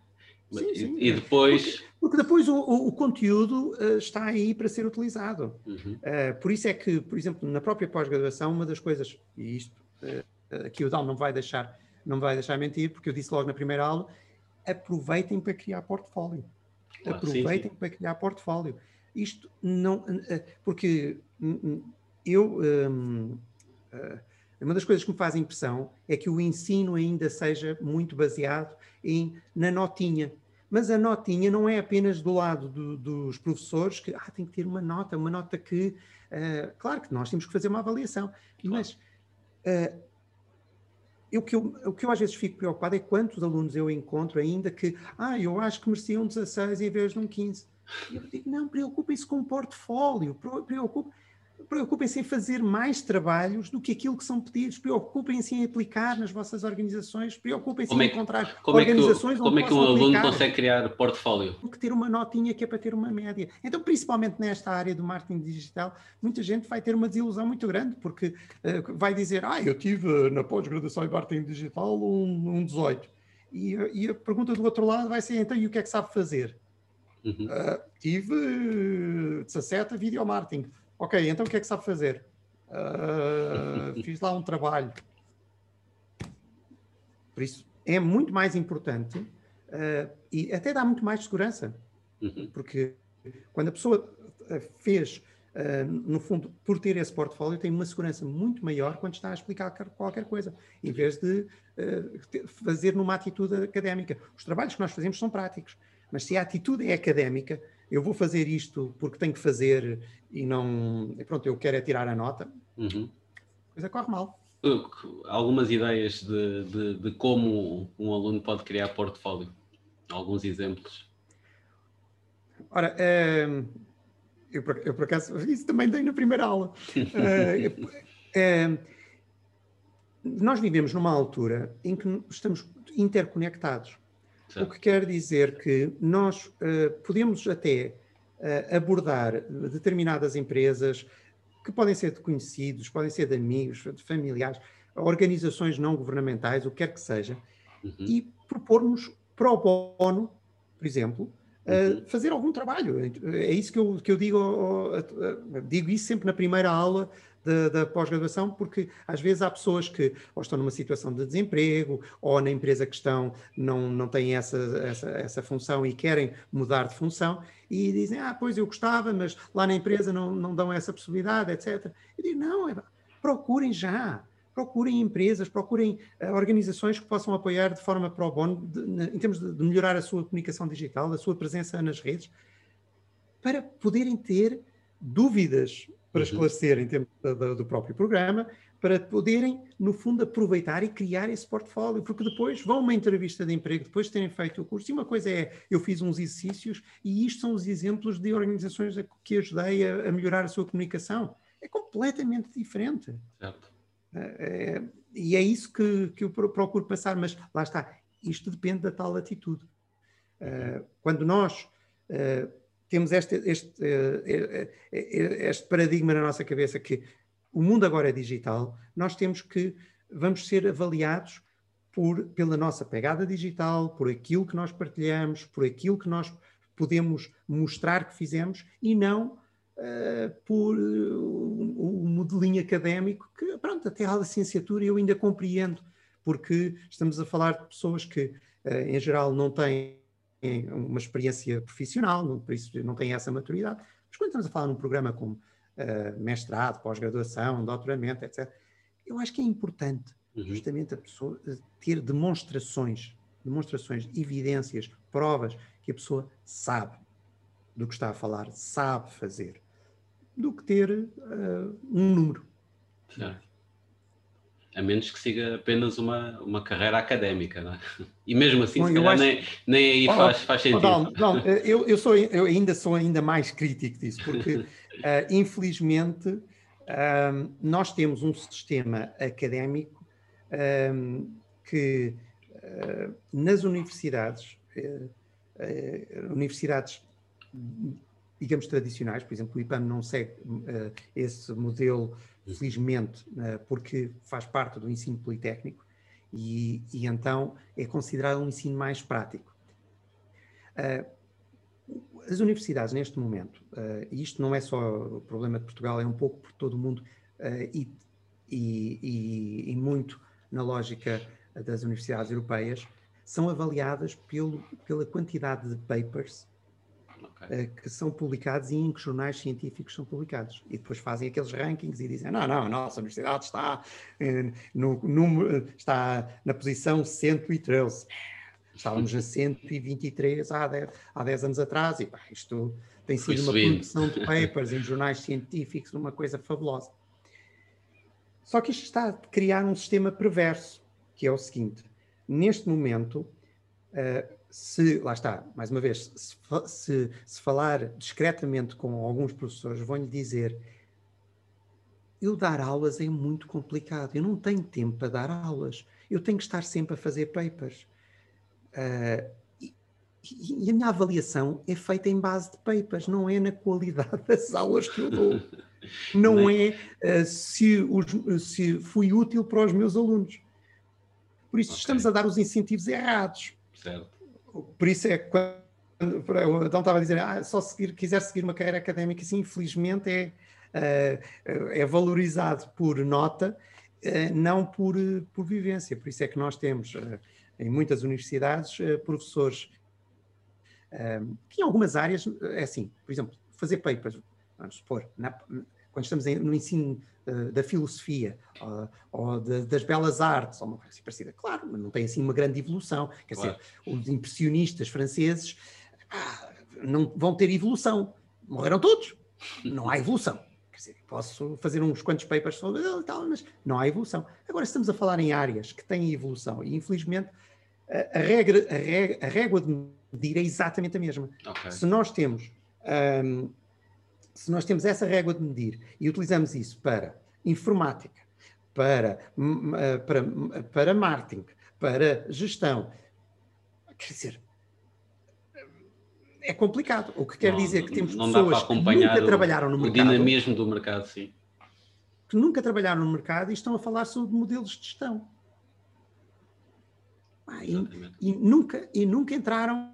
S1: Sim, sim. E, depois.
S2: Porque, porque depois o, o, o conteúdo uh, está aí para ser utilizado. Uhum. Uh, por isso é que, por exemplo, na própria pós-graduação, uma das coisas, e isto uh, aqui o Dal não vai deixar, não vai deixar mentir, porque eu disse logo na primeira aula, aproveitem para criar portfólio. Aproveitem sim, para criar portfólio. Isto não. porque eu. Um, uma das coisas que me faz impressão é que o ensino ainda seja muito baseado em, na notinha. Mas a notinha não é apenas do lado do, dos professores que ah, tem que ter uma nota, uma nota que. Uh, claro que nós temos que fazer uma avaliação, claro. mas uh, eu, que eu, o que eu às vezes fico preocupado é quantos alunos eu encontro ainda que, ah, eu acho que mereciam um 16 em vez de um 15. E eu digo, não, preocupem-se com o portfólio, preocupem preocupem-se em fazer mais trabalhos do que aquilo que são pedidos, preocupem-se em aplicar nas vossas organizações, preocupem-se em é encontrar
S1: como
S2: organizações
S1: é que, Como é que um aluno aplicar. consegue criar portfólio?
S2: Tem que ter uma notinha que é para ter uma média. Então, principalmente nesta área do marketing digital, muita gente vai ter uma desilusão muito grande, porque uh, vai dizer, ah, eu tive na pós-graduação em marketing digital um, um 18. E, e, a pergunta do outro lado vai ser, então, e o que é que sabe fazer? Uhum. Uh, tive 17 vídeo marketing. Ok, então o que é que sabe fazer? Uh, fiz lá um trabalho. Por isso, é muito mais importante uh, e até dá muito mais segurança. Uhum. Porque quando a pessoa ah, fez, uh, no fundo, por ter esse portfólio, tem uma segurança muito maior quando está a explicar qualquer coisa, em vez de fazer numa atitude académica. Os trabalhos que nós fazemos são práticos, mas se a atitude é académica, eu vou fazer isto porque tenho que fazer e não. Pronto, eu quero é tirar a nota, uhum. a coisa corre mal.
S1: Algumas ideias de, de, de, como um aluno pode criar portfólio? Alguns exemplos?
S2: Ora, é, eu, por, eu por acaso, isso também dei na primeira aula. [LAUGHS] é, é, nós vivemos numa altura em que estamos interconectados. Certo. O que quer dizer que nós uh, podemos até uh, abordar determinadas empresas que podem ser de conhecidos, podem ser de amigos, de familiares, organizações não governamentais, o que quer que seja, uhum. e propormos pro bono, por exemplo, uhum. fazer algum trabalho. É isso que eu, que eu digo, digo isso sempre na primeira aula da, da pós-graduação, porque às vezes há pessoas que ou estão numa situação de desemprego, ou na empresa que estão não, não têm essa, essa, essa função e querem mudar de função, e dizem, ah, pois eu gostava, mas lá na empresa não, não dão essa possibilidade, etc. Eu digo, não, é, procurem já, procurem empresas, procurem uh, organizações que possam apoiar de forma pro bono, em termos de, de, melhorar a sua comunicação digital, a sua presença nas redes, para poderem ter dúvidas para uhum. esclarecer em termos do, próprio programa, para poderem, no fundo, aproveitar e criar esse portfólio, porque depois vão uma entrevista de emprego, depois de terem feito o curso, e uma coisa é, eu fiz uns exercícios, e isto são os exemplos de organizações que ajudei a, a melhorar a sua comunicação. É completamente diferente. Certo. É, é, e é isso que, que eu procuro passar, mas lá está, isto depende da tal atitude. Uh, quando nós uh, temos este, este, este, este paradigma na nossa cabeça que o mundo agora é digital, nós temos que, vamos ser avaliados por, pela nossa pegada digital, por aquilo que nós partilhamos, por aquilo que nós podemos mostrar que fizemos e não uh, por o, um modelinho académico que, pronto, até a licenciatura eu ainda compreendo, porque estamos a falar de pessoas que, uh, em geral, não têm uma experiência profissional, não, por isso não têm essa maturidade. Mas quando estamos a falar num programa como uh, mestrado, pós-graduação, doutoramento, etc., eu acho que é importante uhum. justamente a pessoa eh, ter demonstrações, demonstrações, evidências, provas que a pessoa sabe do que está a falar, sabe fazer, do que ter uh, um número.
S1: Certo a menos que siga apenas uma, uma carreira académica, não é? E mesmo assim, Bom, se calhar acho... nem, nem aí faz, faz sentido.
S2: Não, não eu, eu, sou, eu ainda sou ainda mais crítico disso, porque uh, [LAUGHS] infelizmente uh, nós temos um sistema académico uh, que nas universidades, universidades digamos tradicionais, por exemplo, o IPAM não segue esse modelo felizmente, eh, porque faz parte do ensino politécnico e, e então é considerado um ensino mais prático. Eh, as universidades, neste momento, e isto não é só o problema de Portugal, é um pouco por todo o mundo e, e, e muito na lógica das universidades europeias, são avaliadas pelo, pela quantidade de papers okay. uh, que são publicados e em que jornais científicos são publicados. E depois fazem aqueles rankings e dizem: não, não, a nossa universidade está, uh, no, no, está na posição 113. Estávamos a 123 há 10, há 10 anos atrás, e pá, isto tem sido uma produção de [LAUGHS] papers em jornais científicos, uma coisa fabulosa. Só que isto está a criar um sistema perverso, que é o seguinte: neste momento, uh, se, lá está, mais uma vez, se, se, se falar discretamente com alguns professores, vão-lhe dizer: eu dar aulas é muito complicado, eu não tenho tempo para dar aulas, eu tenho que estar sempre a fazer papers. Uh, e, e, a minha avaliação é feita em base de papers, não é na qualidade das [LAUGHS] aulas que eu dou. Não é uh, se, os, se fui útil para os meus alunos. Por isso, okay. estamos a dar os incentivos errados. Certo por isso é quando então estava a dizer, ah, só seguir, quiser seguir uma carreira académica, assim, infelizmente é, eh, é valorizado por nota, eh, não por, por vivência. Por isso é que nós temos eh, em muitas universidades professores que em algumas áreas, é assim, por exemplo, fazer papers, vamos supor, na, quando estamos no ensino uh, da filosofia uh, ou de, das belas artes, ou uma coisa assim parecida. Claro, mas não tem assim uma grande evolução. Quer claro. dizer, os impressionistas franceses ah, não vão ter evolução. Morreram todos. Não há evolução. Quer dizer, posso fazer uns quantos papers sobre ele e tal, mas não há evolução. Agora, estamos a falar em áreas que têm evolução e, infelizmente, a, a regra, a, regra, a régua de medir é exatamente a mesma. Okay. Se nós temos um, se nós temos essa régua de medir e utilizamos isso para informática, para, para, para marketing, para gestão, quer dizer, é complicado. O que quer não, dizer que temos pessoas que nunca trabalharam no
S1: o
S2: mercado.
S1: O dinamismo do mercado, sim.
S2: Que nunca trabalharam no mercado e estão a falar sobre modelos de gestão. Ah, e, e, nunca, e nunca entraram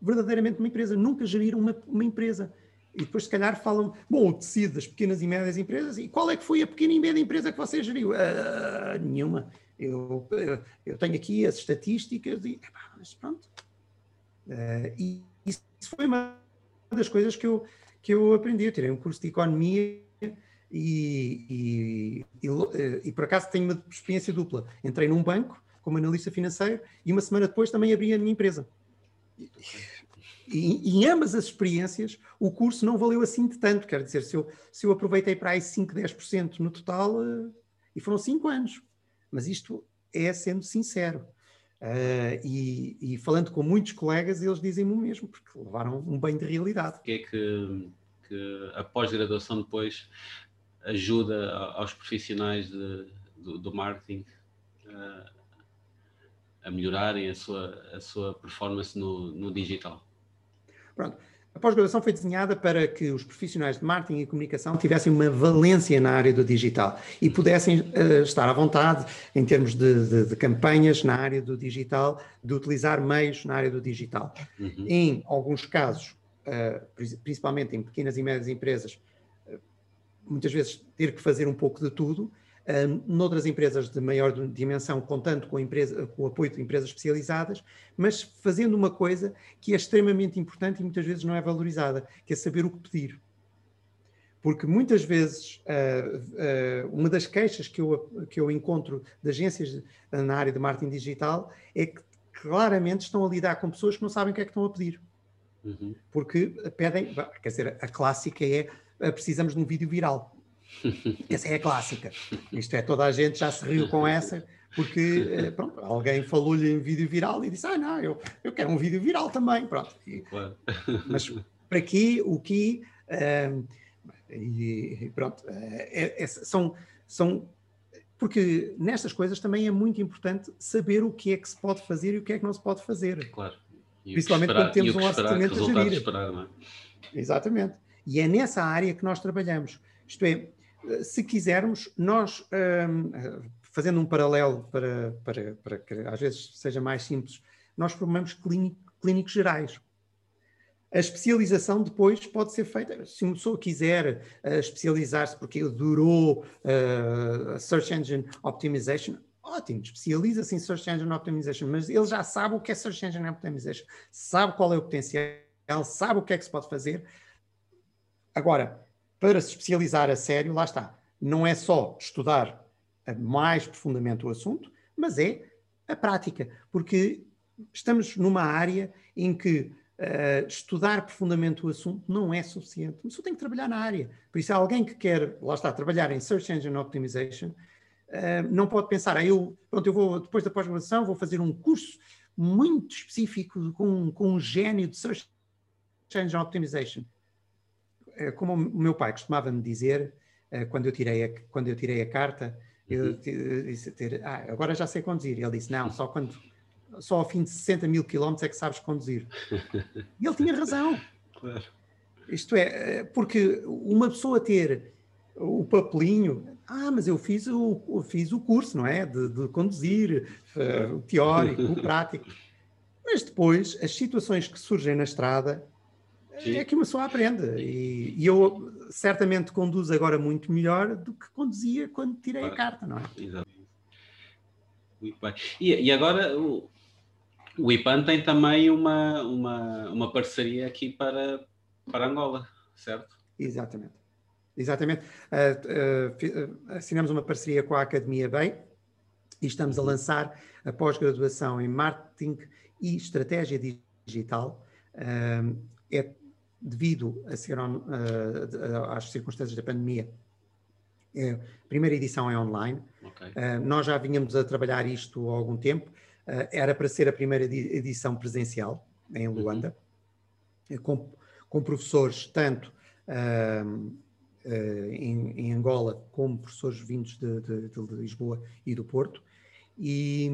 S2: verdadeiramente numa empresa, nunca geriram uma, uma empresa. E depois, se calhar, falam, bom, o tecido das pequeas e médias empresas, e qual é que foi a pequena e média empresa que você geriu? Uh, nenhuma. Eu, eu tenho aqui as estatísticas e, mas pronto. Uh, e isso foi uma das coisas que eu, que eu aprendi. Eu tirei um curso de economia e, e, e, e, por acaso tenho uma experiência dupla. Entrei num banco como analista financeiro e uma semana depois também abri a minha empresa. E, em ambas as experiências, o curso não valeu assim de tanto. Quer dizer, se eu, se eu aproveitei para aí 5, 10% no total, uh, e foram 5 anos. Mas isto é sendo sincero. Uh, e, e, falando com muitos colegas, eles dizem-me o mesmo, porque levaram um bem de realidade.
S1: O que é que, que a pós-graduação depois ajuda aos profissionais de, do, do, marketing uh, a melhorarem a sua, a sua performance no, no digital?
S2: Pronto. A pós-graduação foi desenhada para que os profissionais de marketing e comunicação tivessem uma valência na área do digital e pudessem uh, estar à vontade em termos de, de, de, campanhas na área do digital, de utilizar meios na área do digital. Uhum. Em alguns casos, uh, principalmente em pequenas e médias empresas, uh, muitas vezes ter que fazer um pouco de tudo, noutras empresas de maior dimensão, contando com, empresa, com o apoio de empresas especializadas, mas fazendo uma coisa que é extremamente importante e muitas vezes não é valorizada, que é saber o que pedir. Porque muitas vezes uh, uh, uma das queixas que eu, que eu encontro de agências na área de marketing digital é que claramente estão a lidar com pessoas que não sabem o que é que estão a pedir. Uhum. Porque pedem, quer dizer, a clássica é precisamos de um vídeo viral. [LAUGHS] Essa é a clássica. Isto é, toda a gente já se riu com essa, porque eh, pronto, alguém falou-lhe em vídeo viral e disse: Ah, não, eu, eu quero um vídeo viral também. Pronto. E, claro. [LAUGHS] Mas para aqui, o que. Uh, e, pronto, é, é, são, são. Porque nestas coisas também é muito importante saber o que é que se pode fazer e o que é que não se pode fazer.
S1: Claro.
S2: E Principalmente esperar, quando temos um orçamento a gerir. Esperar, é? Exatamente. E é nessa área que nós trabalhamos. Isto é, se quisermos, nós, um, fazendo um paralelo para, para, para que às vezes seja mais simples, nós formamos clínico, clínicos gerais. A especialização depois pode ser feita, se uma pessoa quiser uh, especializar-se porque durou uh, Search Engine Optimization, ótimo, especializa-se em Search Engine Optimization, mas ele já sabe o que é Search Engine Optimization, sabe qual é o potencial, sabe o que é que se pode fazer. Agora, para se especializar a sério, lá está, não é só estudar mais profundamente o assunto, mas é a prática, porque estamos numa área em que uh, estudar profundamente o assunto não é suficiente. Uma pessoa tem que trabalhar na área. Por isso, alguém que quer, lá está, trabalhar em Search Engine Optimization, uh, não pode pensar, ah, eu, pronto, eu vou, depois da pós-graduação, vou fazer um curso muito específico com, com um gênio de Search Engine Optimization. Eh, como o meu pai costumava me dizer, eh, quando eu tirei a, quando eu tirei a carta, eu uhum. disse, ter, ah, agora já sei conduzir. Ele disse, não, só quando só ao fim de 60 mil quilómetros é que sabes conduzir. E ele tinha razão. [LAUGHS] Claro. Isto é, eh, porque uma pessoa ter o papelinho, ah, mas eu fiz o, eu fiz o curso, não é? De, de conduzir, uh, o teórico, o [LAUGHS] prático. Mas depois, as situações que surgem na estrada, Sim. é que uma pessoa aprende. E, e, eu certamente conduzo agora muito melhor do que conduzia quando tirei a carta, não é?
S1: Muito bem. E, e agora o, o IPAN tem também uma, uma, uma parceria aqui para, para Angola, certo?
S2: Exatamente. Exatamente. Uh, uh, assinamos uma parceria com a Academia Bay e estamos a uhum. lançar a pós-graduação em Marketing e Estratégia Digital. Uh, é devido a ser on, uh, às circunstâncias da pandemia, é, a primeira edição é online. Okay. Uh, nós já vínhamos a trabalhar isto há algum tempo. Uh, era para ser a primeira edição presencial em uhum. Luanda, uhum. com, com, professores tanto em, em, Angola como professores vindos de, de, de, Lisboa e do Porto. e,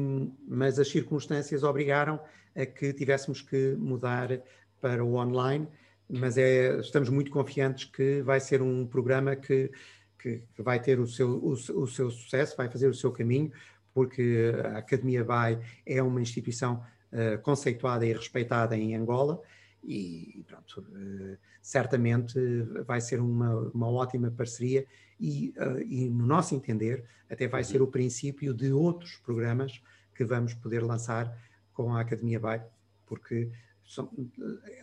S2: mas as circunstâncias obrigaram a que tivéssemos que mudar para o online, mas é, estamos muito confiantes que vai ser um programa que, que, vai ter o seu, o, o, seu sucesso, vai fazer o seu caminho, porque a Academia BAI é uma instituição uh, conceituada e respeitada em Angola e pronto, uh, certamente vai ser uma, uma ótima parceria e, uh, e, no nosso entender, até vai ser o princípio de outros programas que vamos poder lançar com a Academia BAI, porque são,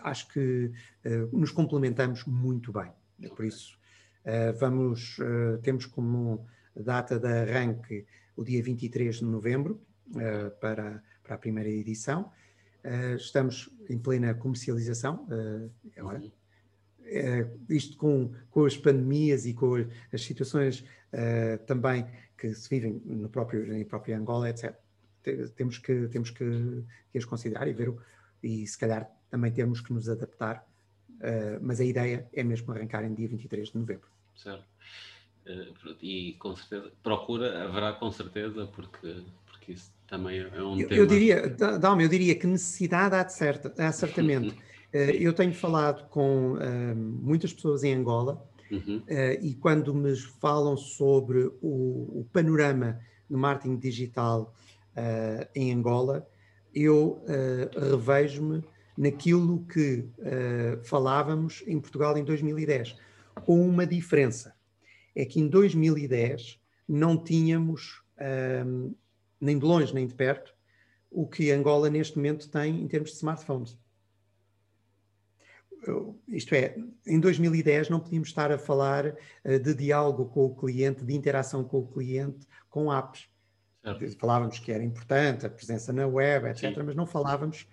S2: acho que uh, nos complementamos muito bem. Por isso, uh, vamos, temos como data de arranque o dia 23 de novembro para, para a primeira edição. estamos em plena comercialização. Uhum é, isto com, com as pandemias e com as situações uh, também que se vivem no próprio, na própria Angola, etc. Temos que, temos que, que as considerar e ver, e se calhar também temos que nos adaptar, uh, mas a ideia é mesmo arrancar em dia 23 de novembro.
S1: Certo. Uh, e com certeza, procura, haverá com certeza, porque, porque isso também é um
S2: eu,
S1: tema.
S2: Eu diria, Dalma, eu diria que necessidade há, de certa, há certamente. [LAUGHS] Eh, eu tenho falado com uh, muitas pessoas em Angola uhum. uh, e quando me falam sobre o, o panorama do marketing digital uh, em Angola, eu revejo-me naquilo que falávamos em Portugal em 2010, com uma diferença. É que em 2010 não tínhamos, nem de longe nem de perto, o que Angola neste momento tem em termos de smartphones isto é, em 2010 não podíamos estar a falar uh, de diálogo com o cliente, de interação com o cliente, com apps. Falávamos que era importante a presença na web, etc., Sim. mas não falávamos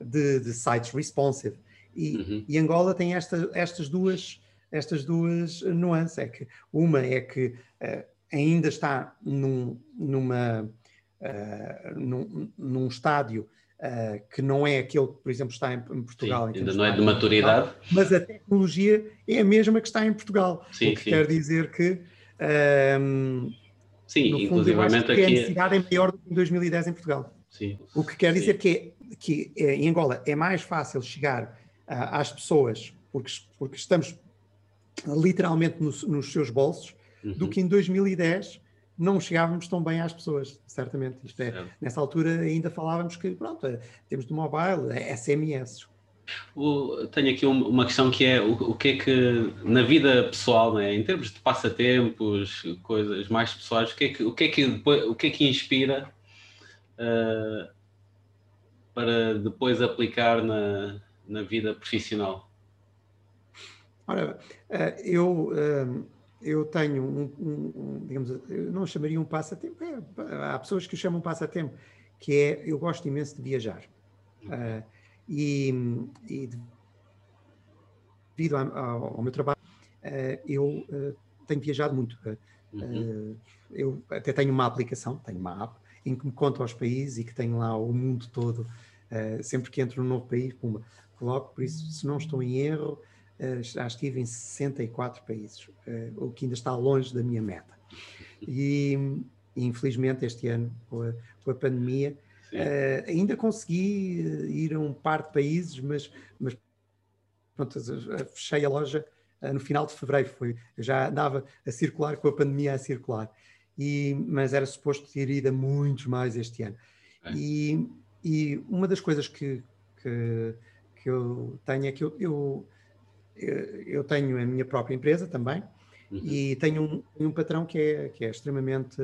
S2: de, de sites responsive. E, uhum. e Angola tem esta, estas duas estas duas nuances. É que uma é que uh, ainda está num, numa, uh, num, num estádio Uh, que não é aquele que, por exemplo, está em, em Portugal.
S1: Sim, ainda não é de maturidade.
S2: Portugal, mas a tecnologia é a mesma que está em Portugal. Sim, o que sim. quer dizer que. Um,
S1: sim, no fundo, eu acho
S2: que aqui... a necessidade é maior do que em 2010 em Portugal.
S1: Sim.
S2: O que quer dizer que, é, que é, em Angola é mais fácil chegar uh, às pessoas, porque, porque estamos literalmente no, nos seus bolsos, uhum. do que em 2010 não chegávamos tão bem às pessoas, certamente. Isto é, nessa altura ainda falávamos que, pronto, é, temos de mobile, é SMS.
S1: O, tenho aqui uma questão que é o, o, que é que na vida pessoal, né, em termos de passatempos, coisas mais pessoais, o que é que, o que, é que, o que, é que inspira uh, para depois aplicar na, na vida profissional?
S2: Ora, uh, eu uh, eu tenho um, um, um, digamos, eu não chamaria um passatempo, é, há pessoas que o chamam passatempo, que é, eu gosto imenso de viajar. Uh, e, e, devido ao, ao, meu trabalho, uh, eu uh, tenho viajado muito. Uhum. eu até tenho uma aplicação, tenho uma app, em que me conta aos países e que tenho lá o mundo todo. sempre que entro num novo país, pumba, coloco, por isso, se não estou em erro, eh, já estive em 64 países, eh, o que ainda está longe da minha meta. E, infelizmente, este ano, com a, com a pandemia, uh, ainda consegui ir a um par de países, mas, mas pronto, fechei a loja uh, no final de fevereiro. Foi, já andava a circular com a pandemia a circular. E, mas era suposto ter ido a muitos mais este ano. É. E, e uma das coisas que, que, que eu tenho é que eu, eu eu tenho a minha própria empresa também uhum. e tenho um, um, patrão que é, que é extremamente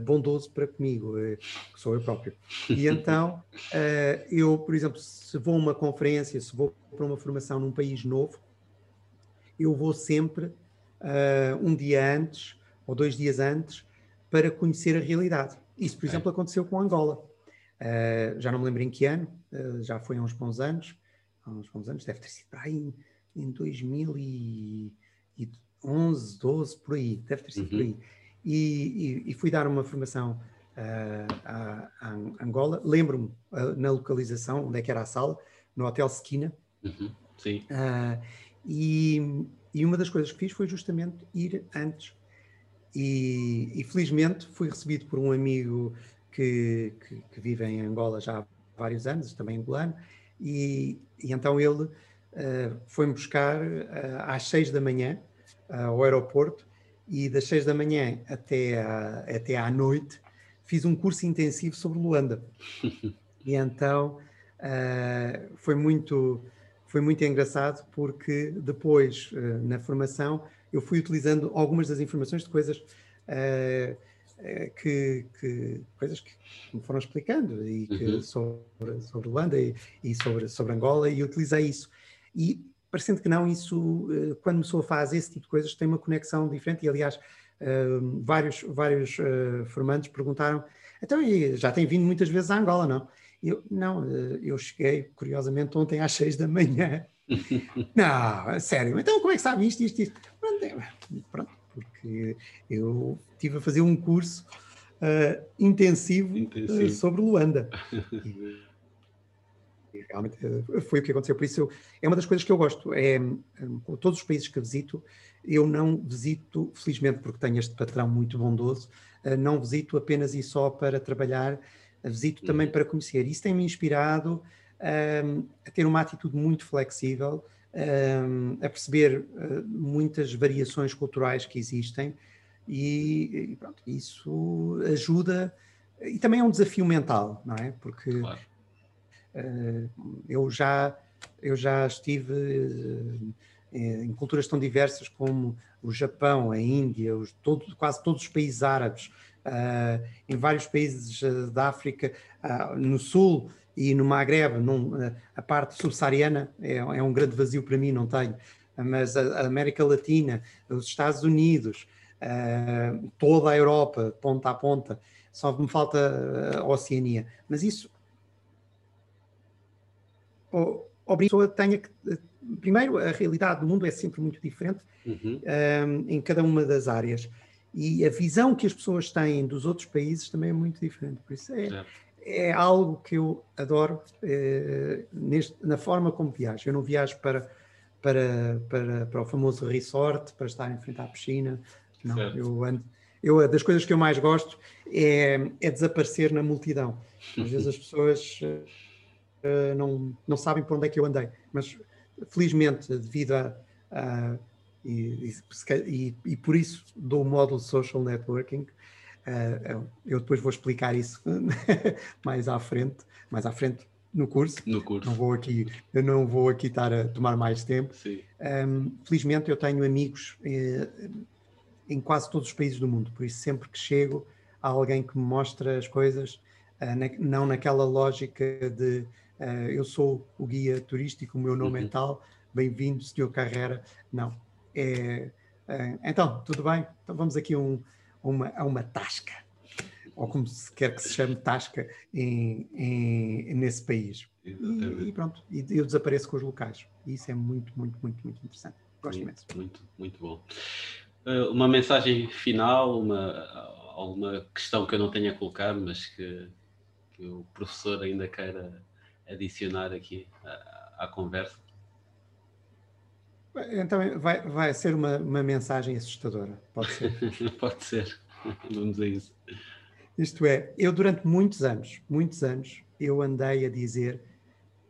S2: bondoso para comigo, uh, que sou eu próprio. E então, uh, [LAUGHS] eu, por exemplo, se vou a uma conferência, se vou para uma formação num país novo, eu vou sempre um dia antes ou dois dias antes para conhecer a realidade. Isso, por exemplo, aconteceu com Angola. já não me lembro em que ano, já foi há uns bons anos, há uns bons anos, deve ter sido aí em 2011, 12, por aí, deve ter sido uhum. por aí. E, e, e, fui dar uma formação uh, a, a, Angola. Lembro-me uh, na localização, onde é que era a sala, no Hotel Squina.
S1: Uhum. Sim.
S2: Uh, e, e uma das coisas que fiz foi justamente ir antes. E, e felizmente fui recebido por um amigo que, que, que, vive em Angola já há vários anos, também angolano, e, e então ele uh, foi-me buscar às seis da manhã ao aeroporto e das seis da manhã até, à, até à noite fiz um curso intensivo sobre Luanda. [LAUGHS] e então foi muito foi muito engraçado porque depois na formação eu fui utilizando algumas das informações de coisas uh, que, que, coisas que me foram explicando e que uhum. sobre, sobre Luanda e, e, sobre, sobre Angola e utilizei isso. E parecendo que não, isso, uh, quando a pessoa faz esse tipo de coisas, tem uma conexão diferente e, aliás, uh, vários, vários formandos perguntaram, então, já tem vindo muitas vezes a Angola, não? Eu, não, eu cheguei, curiosamente, ontem às [LAUGHS] seis da manhã. [LAUGHS] não, sério, então como é que sabe isto, isto, isto? Pronto, porque eu estive a fazer um curso uh, intensivo, intensivo. Uh, sobre Luanda. [LAUGHS] E, realmente uh, foi o que aconteceu. Por isso, eu, é uma das coisas que eu gosto. É, um, todos os países que visito, eu não visito, felizmente, porque tenho este patrão muito bondoso, não visito apenas e só para trabalhar, visito também uhum. para conhecer. Isso tem-me inspirado um, a ter uma atitude muito flexível, um, a perceber uh, muitas variações culturais que existem e, e, pronto, isso ajuda e também é um desafio mental, não é? Porque claro. Uh, eu já eu já estive uh, em culturas tão diversas como o Japão, a Índia, os, todo, quase todos os países árabes, uh, em vários países da África, no Sul, e no Maghreb, num, eh, a parte subsaariana é, é, um grande vazio para mim, não tenho, mas a, a América Latina, os Estados Unidos, toda a Europa, ponta a ponta, só me falta a Oceania. Mas isso obriga a pessoa tenha que. Primeiro, a realidade do mundo é sempre muito diferente uhum. um, em cada uma das áreas. E a visão que as pessoas têm dos outros países também é muito diferente. Por isso é, é algo que eu adoro é, neste, na forma como viajo. Eu não viajo para, para, para, para o famoso resort, para estar em frente à piscina. Não, certo. eu ando. Eu, das coisas que eu mais gosto é, é desaparecer na multidão. Às vezes as pessoas não, não sabem por onde é que eu andei, mas felizmente, devido a. a e, e, e, por isso dou o módulo social networking, Uh, eu depois vou explicar isso [LAUGHS] mais à frente, mais à frente no curso.
S1: No curso.
S2: Não vou aqui, eu não vou aqui estar a tomar mais tempo. Um, felizmente eu tenho amigos eh, em quase todos os países do mundo, por isso sempre que chego há alguém que me mostra as coisas, uh, na, não naquela lógica de eu sou o guia turístico, o meu nome uhum. é tal, bem-vindo, senhor Carrera. Não. É, então, tudo bem? Então vamos aqui um uma, a uma tasca, ou como se quer que se chame tasca em, em nesse país. E, e, pronto, e eu desapareço com os locais. E isso é muito, muito, muito, muito interessante. Gosto
S1: muito,
S2: imenso.
S1: Muito, muito bom. Uh, uma mensagem final, uma, alguma questão que eu não tenha colocado, mas que, que o professor ainda queira adicionar aqui à, à conversa?
S2: Então vai, vai ser uma, uma mensagem assustadora, pode ser? [LAUGHS]
S1: pode ser, [LAUGHS] vamos a isso.
S2: Isto é, eu durante muitos anos, muitos anos, eu andei a dizer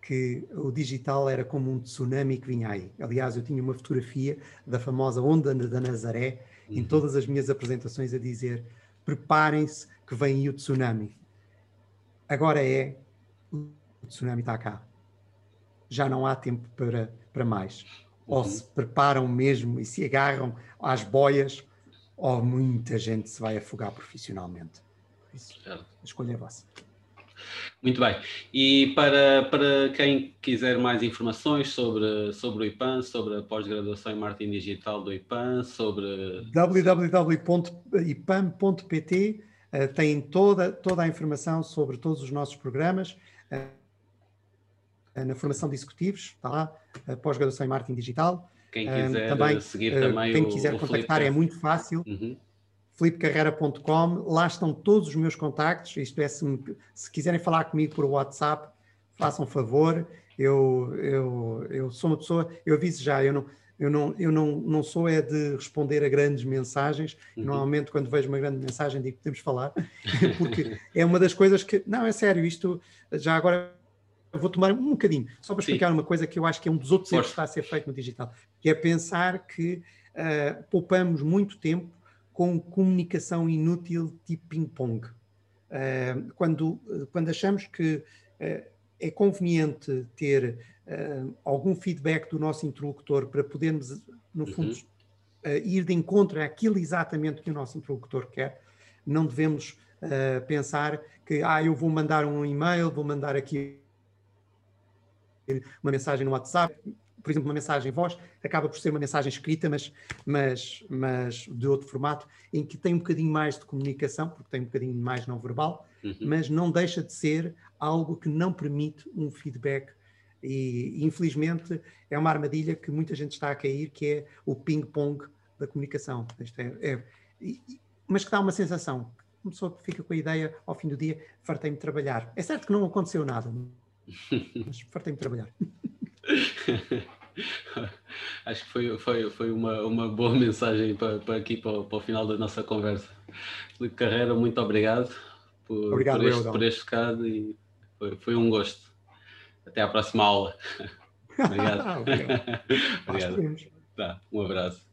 S2: que o digital era como um tsunami que vinha aí. Aliás, eu tinha uma fotografia da famosa onda da Nazaré uhum. em todas as minhas apresentações a dizer preparem-se que vem aí o tsunami. Agora é, o tsunami está cá. Já não há tempo para, para mais ou uhum. se preparam mesmo e se agarram às boias, ou muita gente se vai afogar profissionalmente. Isso, a escolha é vossa.
S1: Muito bem. E para, para quem quiser mais informações sobre, sobre o IPAN, sobre a pós-graduação em marketing digital do IPAN, sobre.
S2: www.ipan.pt uh, tem toda, toda a informação sobre todos os nossos programas. Uh, na formação de executivos, está lá, pós-graduação em marketing digital.
S1: Quem quiser também, seguir também
S2: quem quiser contactar Felipe. é muito fácil. Uhum. flipecarreira.com, lá estão todos os meus contactos, isto é, se, me, se, quiserem falar comigo por WhatsApp, façam favor, Eu, eu, eu sou uma pessoa, eu aviso já, eu não, eu não, eu não, não sou é de responder a grandes mensagens. Uhum. Normalmente, quando vejo uma grande mensagem, digo que podemos falar, [LAUGHS] porque é uma das coisas que. Não, é sério, isto já agora vou tomar um bocadinho, só para explicar Sim. uma coisa que eu acho que é um dos outros erros que está a ser feito no digital, que é pensar que uh, poupamos muito tempo com comunicação inútil tipo ping-pong. Uh, quando, quando achamos que uh, é conveniente ter algum feedback do nosso interlocutor para podermos, no fundo, uhum. uh, ir de encontro àquilo exatamente que o nosso interlocutor quer. Não devemos pensar que, ah, eu vou mandar um e-mail, vou mandar aqui uma mensagem no WhatsApp, por exemplo, uma mensagem voz, acaba por ser uma mensagem escrita, mas, mas, mas de outro formato, em que tem um bocadinho mais de comunicação, porque tem um bocadinho mais não verbal, uhum. mas não deixa de ser algo que não permite um feedback e, infelizmente, é uma armadilha que muita gente está a cair, que é o ping-pong da comunicação. É, é, mas que dá uma sensação. Uma pessoa fica com a ideia, ao fim do dia, fartei-me trabalhar. É certo que não aconteceu nada, mas fartei-me trabalhar. [LAUGHS]
S1: Acho que foi, foi, foi uma, uma boa mensagem para, para aqui, para, para o final da nossa conversa. Felipe Carreira, muito obrigado por, obrigado, por, este, por este bocado e foi, foi um gosto. Até à próxima aula. [LAUGHS] Obrigado. [LAUGHS] Obrigado. Obrigado. Tá, um abraço.